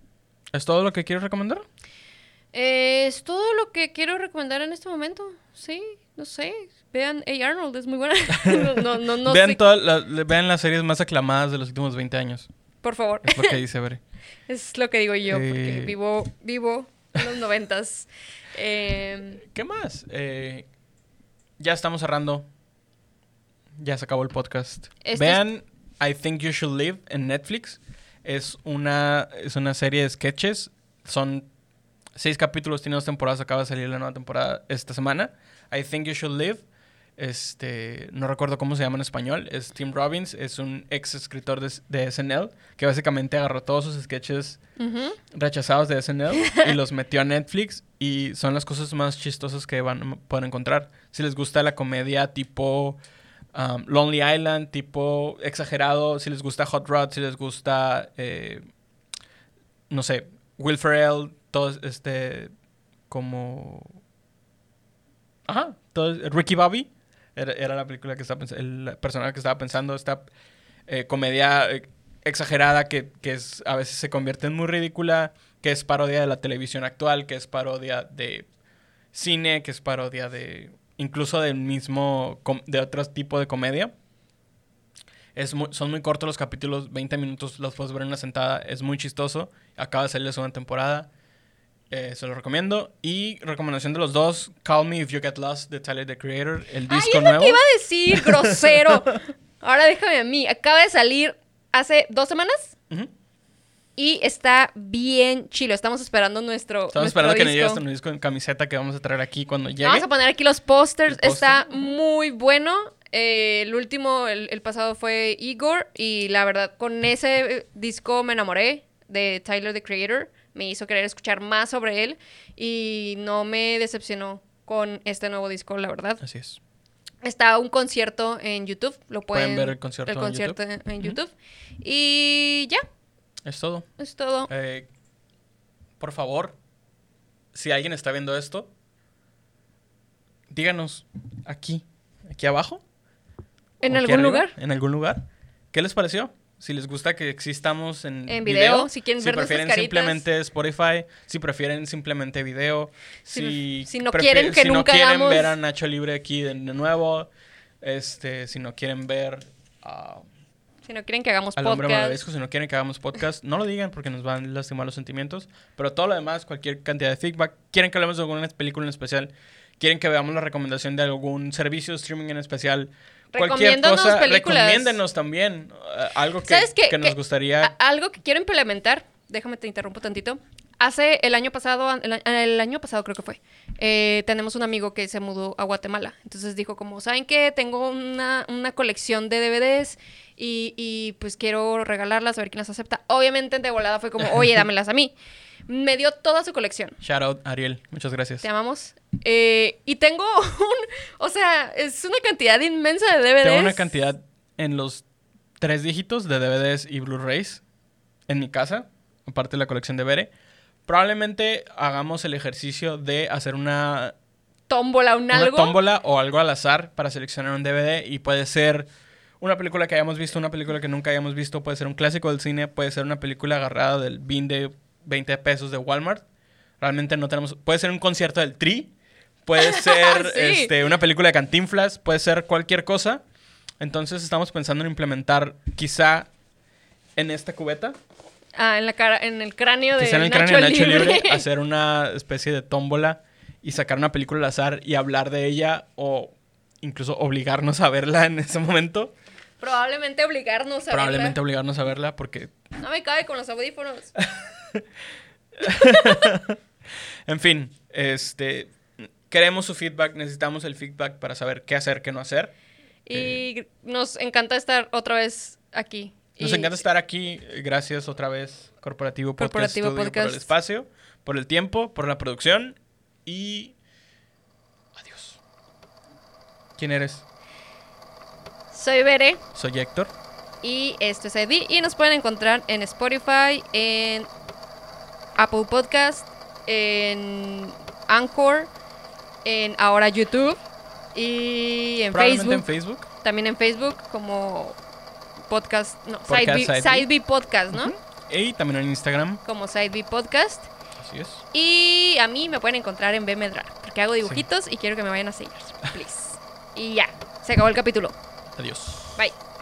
¿Es todo lo que quieres recomendar? Eh, es todo lo que quiero recomendar en este momento. Sí, no sé. Vean A. Arnold, es muy buena. no, no, no, vean, le- vean las series más aclamadas de los últimos 20 años. Por favor. Es lo que dice Bere. es lo que digo yo, porque Eh. vivo, vivo en los noventas. Eh, ¿Qué más? Eh, ya estamos cerrando. Ya se acabó el podcast. Este es- Vean I Think You Should Live en Netflix. Es una, es una serie de sketches. Son seis capítulos, tiene dos temporadas. Acaba de salir la nueva temporada esta semana. I Think You Should Live. Este, no recuerdo cómo se llama en español, es Tim Robbins, es un ex escritor de, de SNL que básicamente agarró todos sus sketches rechazados de SNL y los metió a Netflix y son las cosas más chistosas que van pueden encontrar. Si les gusta la comedia tipo um, Lonely Island, tipo exagerado, si les gusta Hot Rod, si les gusta eh, no sé, Will Ferrell, todo este como ajá, todo, Ricky Bobby era, la película que estaba pens- el personaje que estaba pensando esta eh, comedia eh, exagerada que, que a veces se convierte en muy ridícula, que es parodia de la televisión actual, que es parodia de cine, que es parodia de incluso del mismo, de otro tipo de comedia. Es muy- son muy cortos los capítulos, 20 minutos los puedes ver en una sentada, es muy chistoso. Acaba de salir la segunda temporada, eh, se lo recomiendo. Y recomendación de los dos, Call Me If You Get Lost de Tyler, the Creator, el Ay, disco lo nuevo. que iba a decir, grosero. Ahora déjame a mí. Acaba de salir hace dos semanas Ujú. Y está bien chilo. Estamos esperando nuestro. Estamos nuestro esperando que nos llegue disco. este disco en camiseta que vamos a traer aquí cuando llegue. Vamos a poner aquí los pósters. Está muy bueno. Eh, el último, el, el pasado fue Igor. Y la verdad, con ese disco me enamoré de Tyler, the Creator. Me hizo querer escuchar más sobre él. Y no me decepcionó con este nuevo disco, la verdad. Así es. Está un concierto en YouTube. Lo pueden, Pueden ver el concierto en concierto YouTube. en- en Ujú. YouTube. Y ya, Es todo. es todo. Eh, por favor, si alguien está viendo esto, díganos aquí, aquí abajo. ¿En algún arriba, lugar? En algún lugar. ¿Qué les pareció? Si les gusta que existamos en, En video, si quieren ver nuestras prefieren simplemente Spotify, si prefieren simplemente video, Si- si, si no quieren que si no quieren hagamos- ver a Nacho Libre aquí de, nuevo, este, si no quieren ver a Si no quieren que hagamos al hombre podcast. malvavisco, si no quieren que hagamos podcast, no lo digan porque nos van a lastimar los sentimientos. Pero todo lo demás, cualquier cantidad de feedback, quieren que hablemos de alguna película en especial, quieren que veamos la recomendación de algún servicio de streaming en especial, cualquier cosa, películas. recomiéndenos también eh, algo que, ¿Sabes qué? que nos Que- gustaría. A- algo que quiero implementar, déjame te interrumpo tantito. Hace el año pasado, el año pasado creo que fue, eh, tenemos un amigo que se mudó a Guatemala. Entonces dijo como, ¿saben qué? Tengo una, una colección de DVDs y, y, pues quiero regalarlas, a ver quién las acepta. Obviamente de volada fue como, oye, dámelas a mí. Me dio toda su colección. Shout out, Ariel, muchas gracias. Te amamos. Eh, y tengo un, o sea, es una cantidad inmensa de DVDs. Tengo una cantidad en los tres dígitos de DVDs y Blu-rays en mi casa, aparte de la colección de Bere. Probablemente hagamos el ejercicio de hacer una tómbola, un una algo. tómbola o algo al azar para seleccionar un DVD y puede ser una película que hayamos visto, una película que nunca hayamos visto, puede ser un clásico del cine, puede ser una película agarrada del bin de 20 pesos de Walmart. Realmente no tenemos, puede ser un concierto del Tri, puede ser Sí. este, una película de Cantinflas, puede ser cualquier cosa. Entonces estamos pensando en implementar quizá en esta cubeta, Ah, en la cara, en el cráneo de en el Nacho, cráneo de Nacho Libre. Libre, hacer una especie de tómbola y sacar una película al azar y hablar de ella o incluso obligarnos a verla en ese momento. Probablemente obligarnos a Probablemente verla. obligarnos a verla porque, No me cabe con los audífonos. en fin, este, queremos su feedback, necesitamos el feedback para saber qué hacer, qué no hacer. Y nos encanta estar otra vez aquí. Nos Y- encanta estar aquí. Gracias otra vez, Corporativo Podcast Corporativo Studio, por el espacio, por el tiempo, por la producción y... Adiós. ¿Quién eres? Soy Bere Soy Héctor. y esto es ID. Y nos pueden encontrar en Spotify, en Apple Podcast, en Anchor, en ahora YouTube y en Probablemente Facebook. en Facebook. También en Facebook como podcast, no, Podcast Side, B, Side B. Side B Podcast, ¿no? Ujú. Y también en Instagram. Como Side B Podcast. Así es. Y a mí me pueden encontrar en BMDRA, porque hago dibujitos y quiero que me vayan a seguir, please. Y ya, se acabó el capítulo. Adiós. Bye.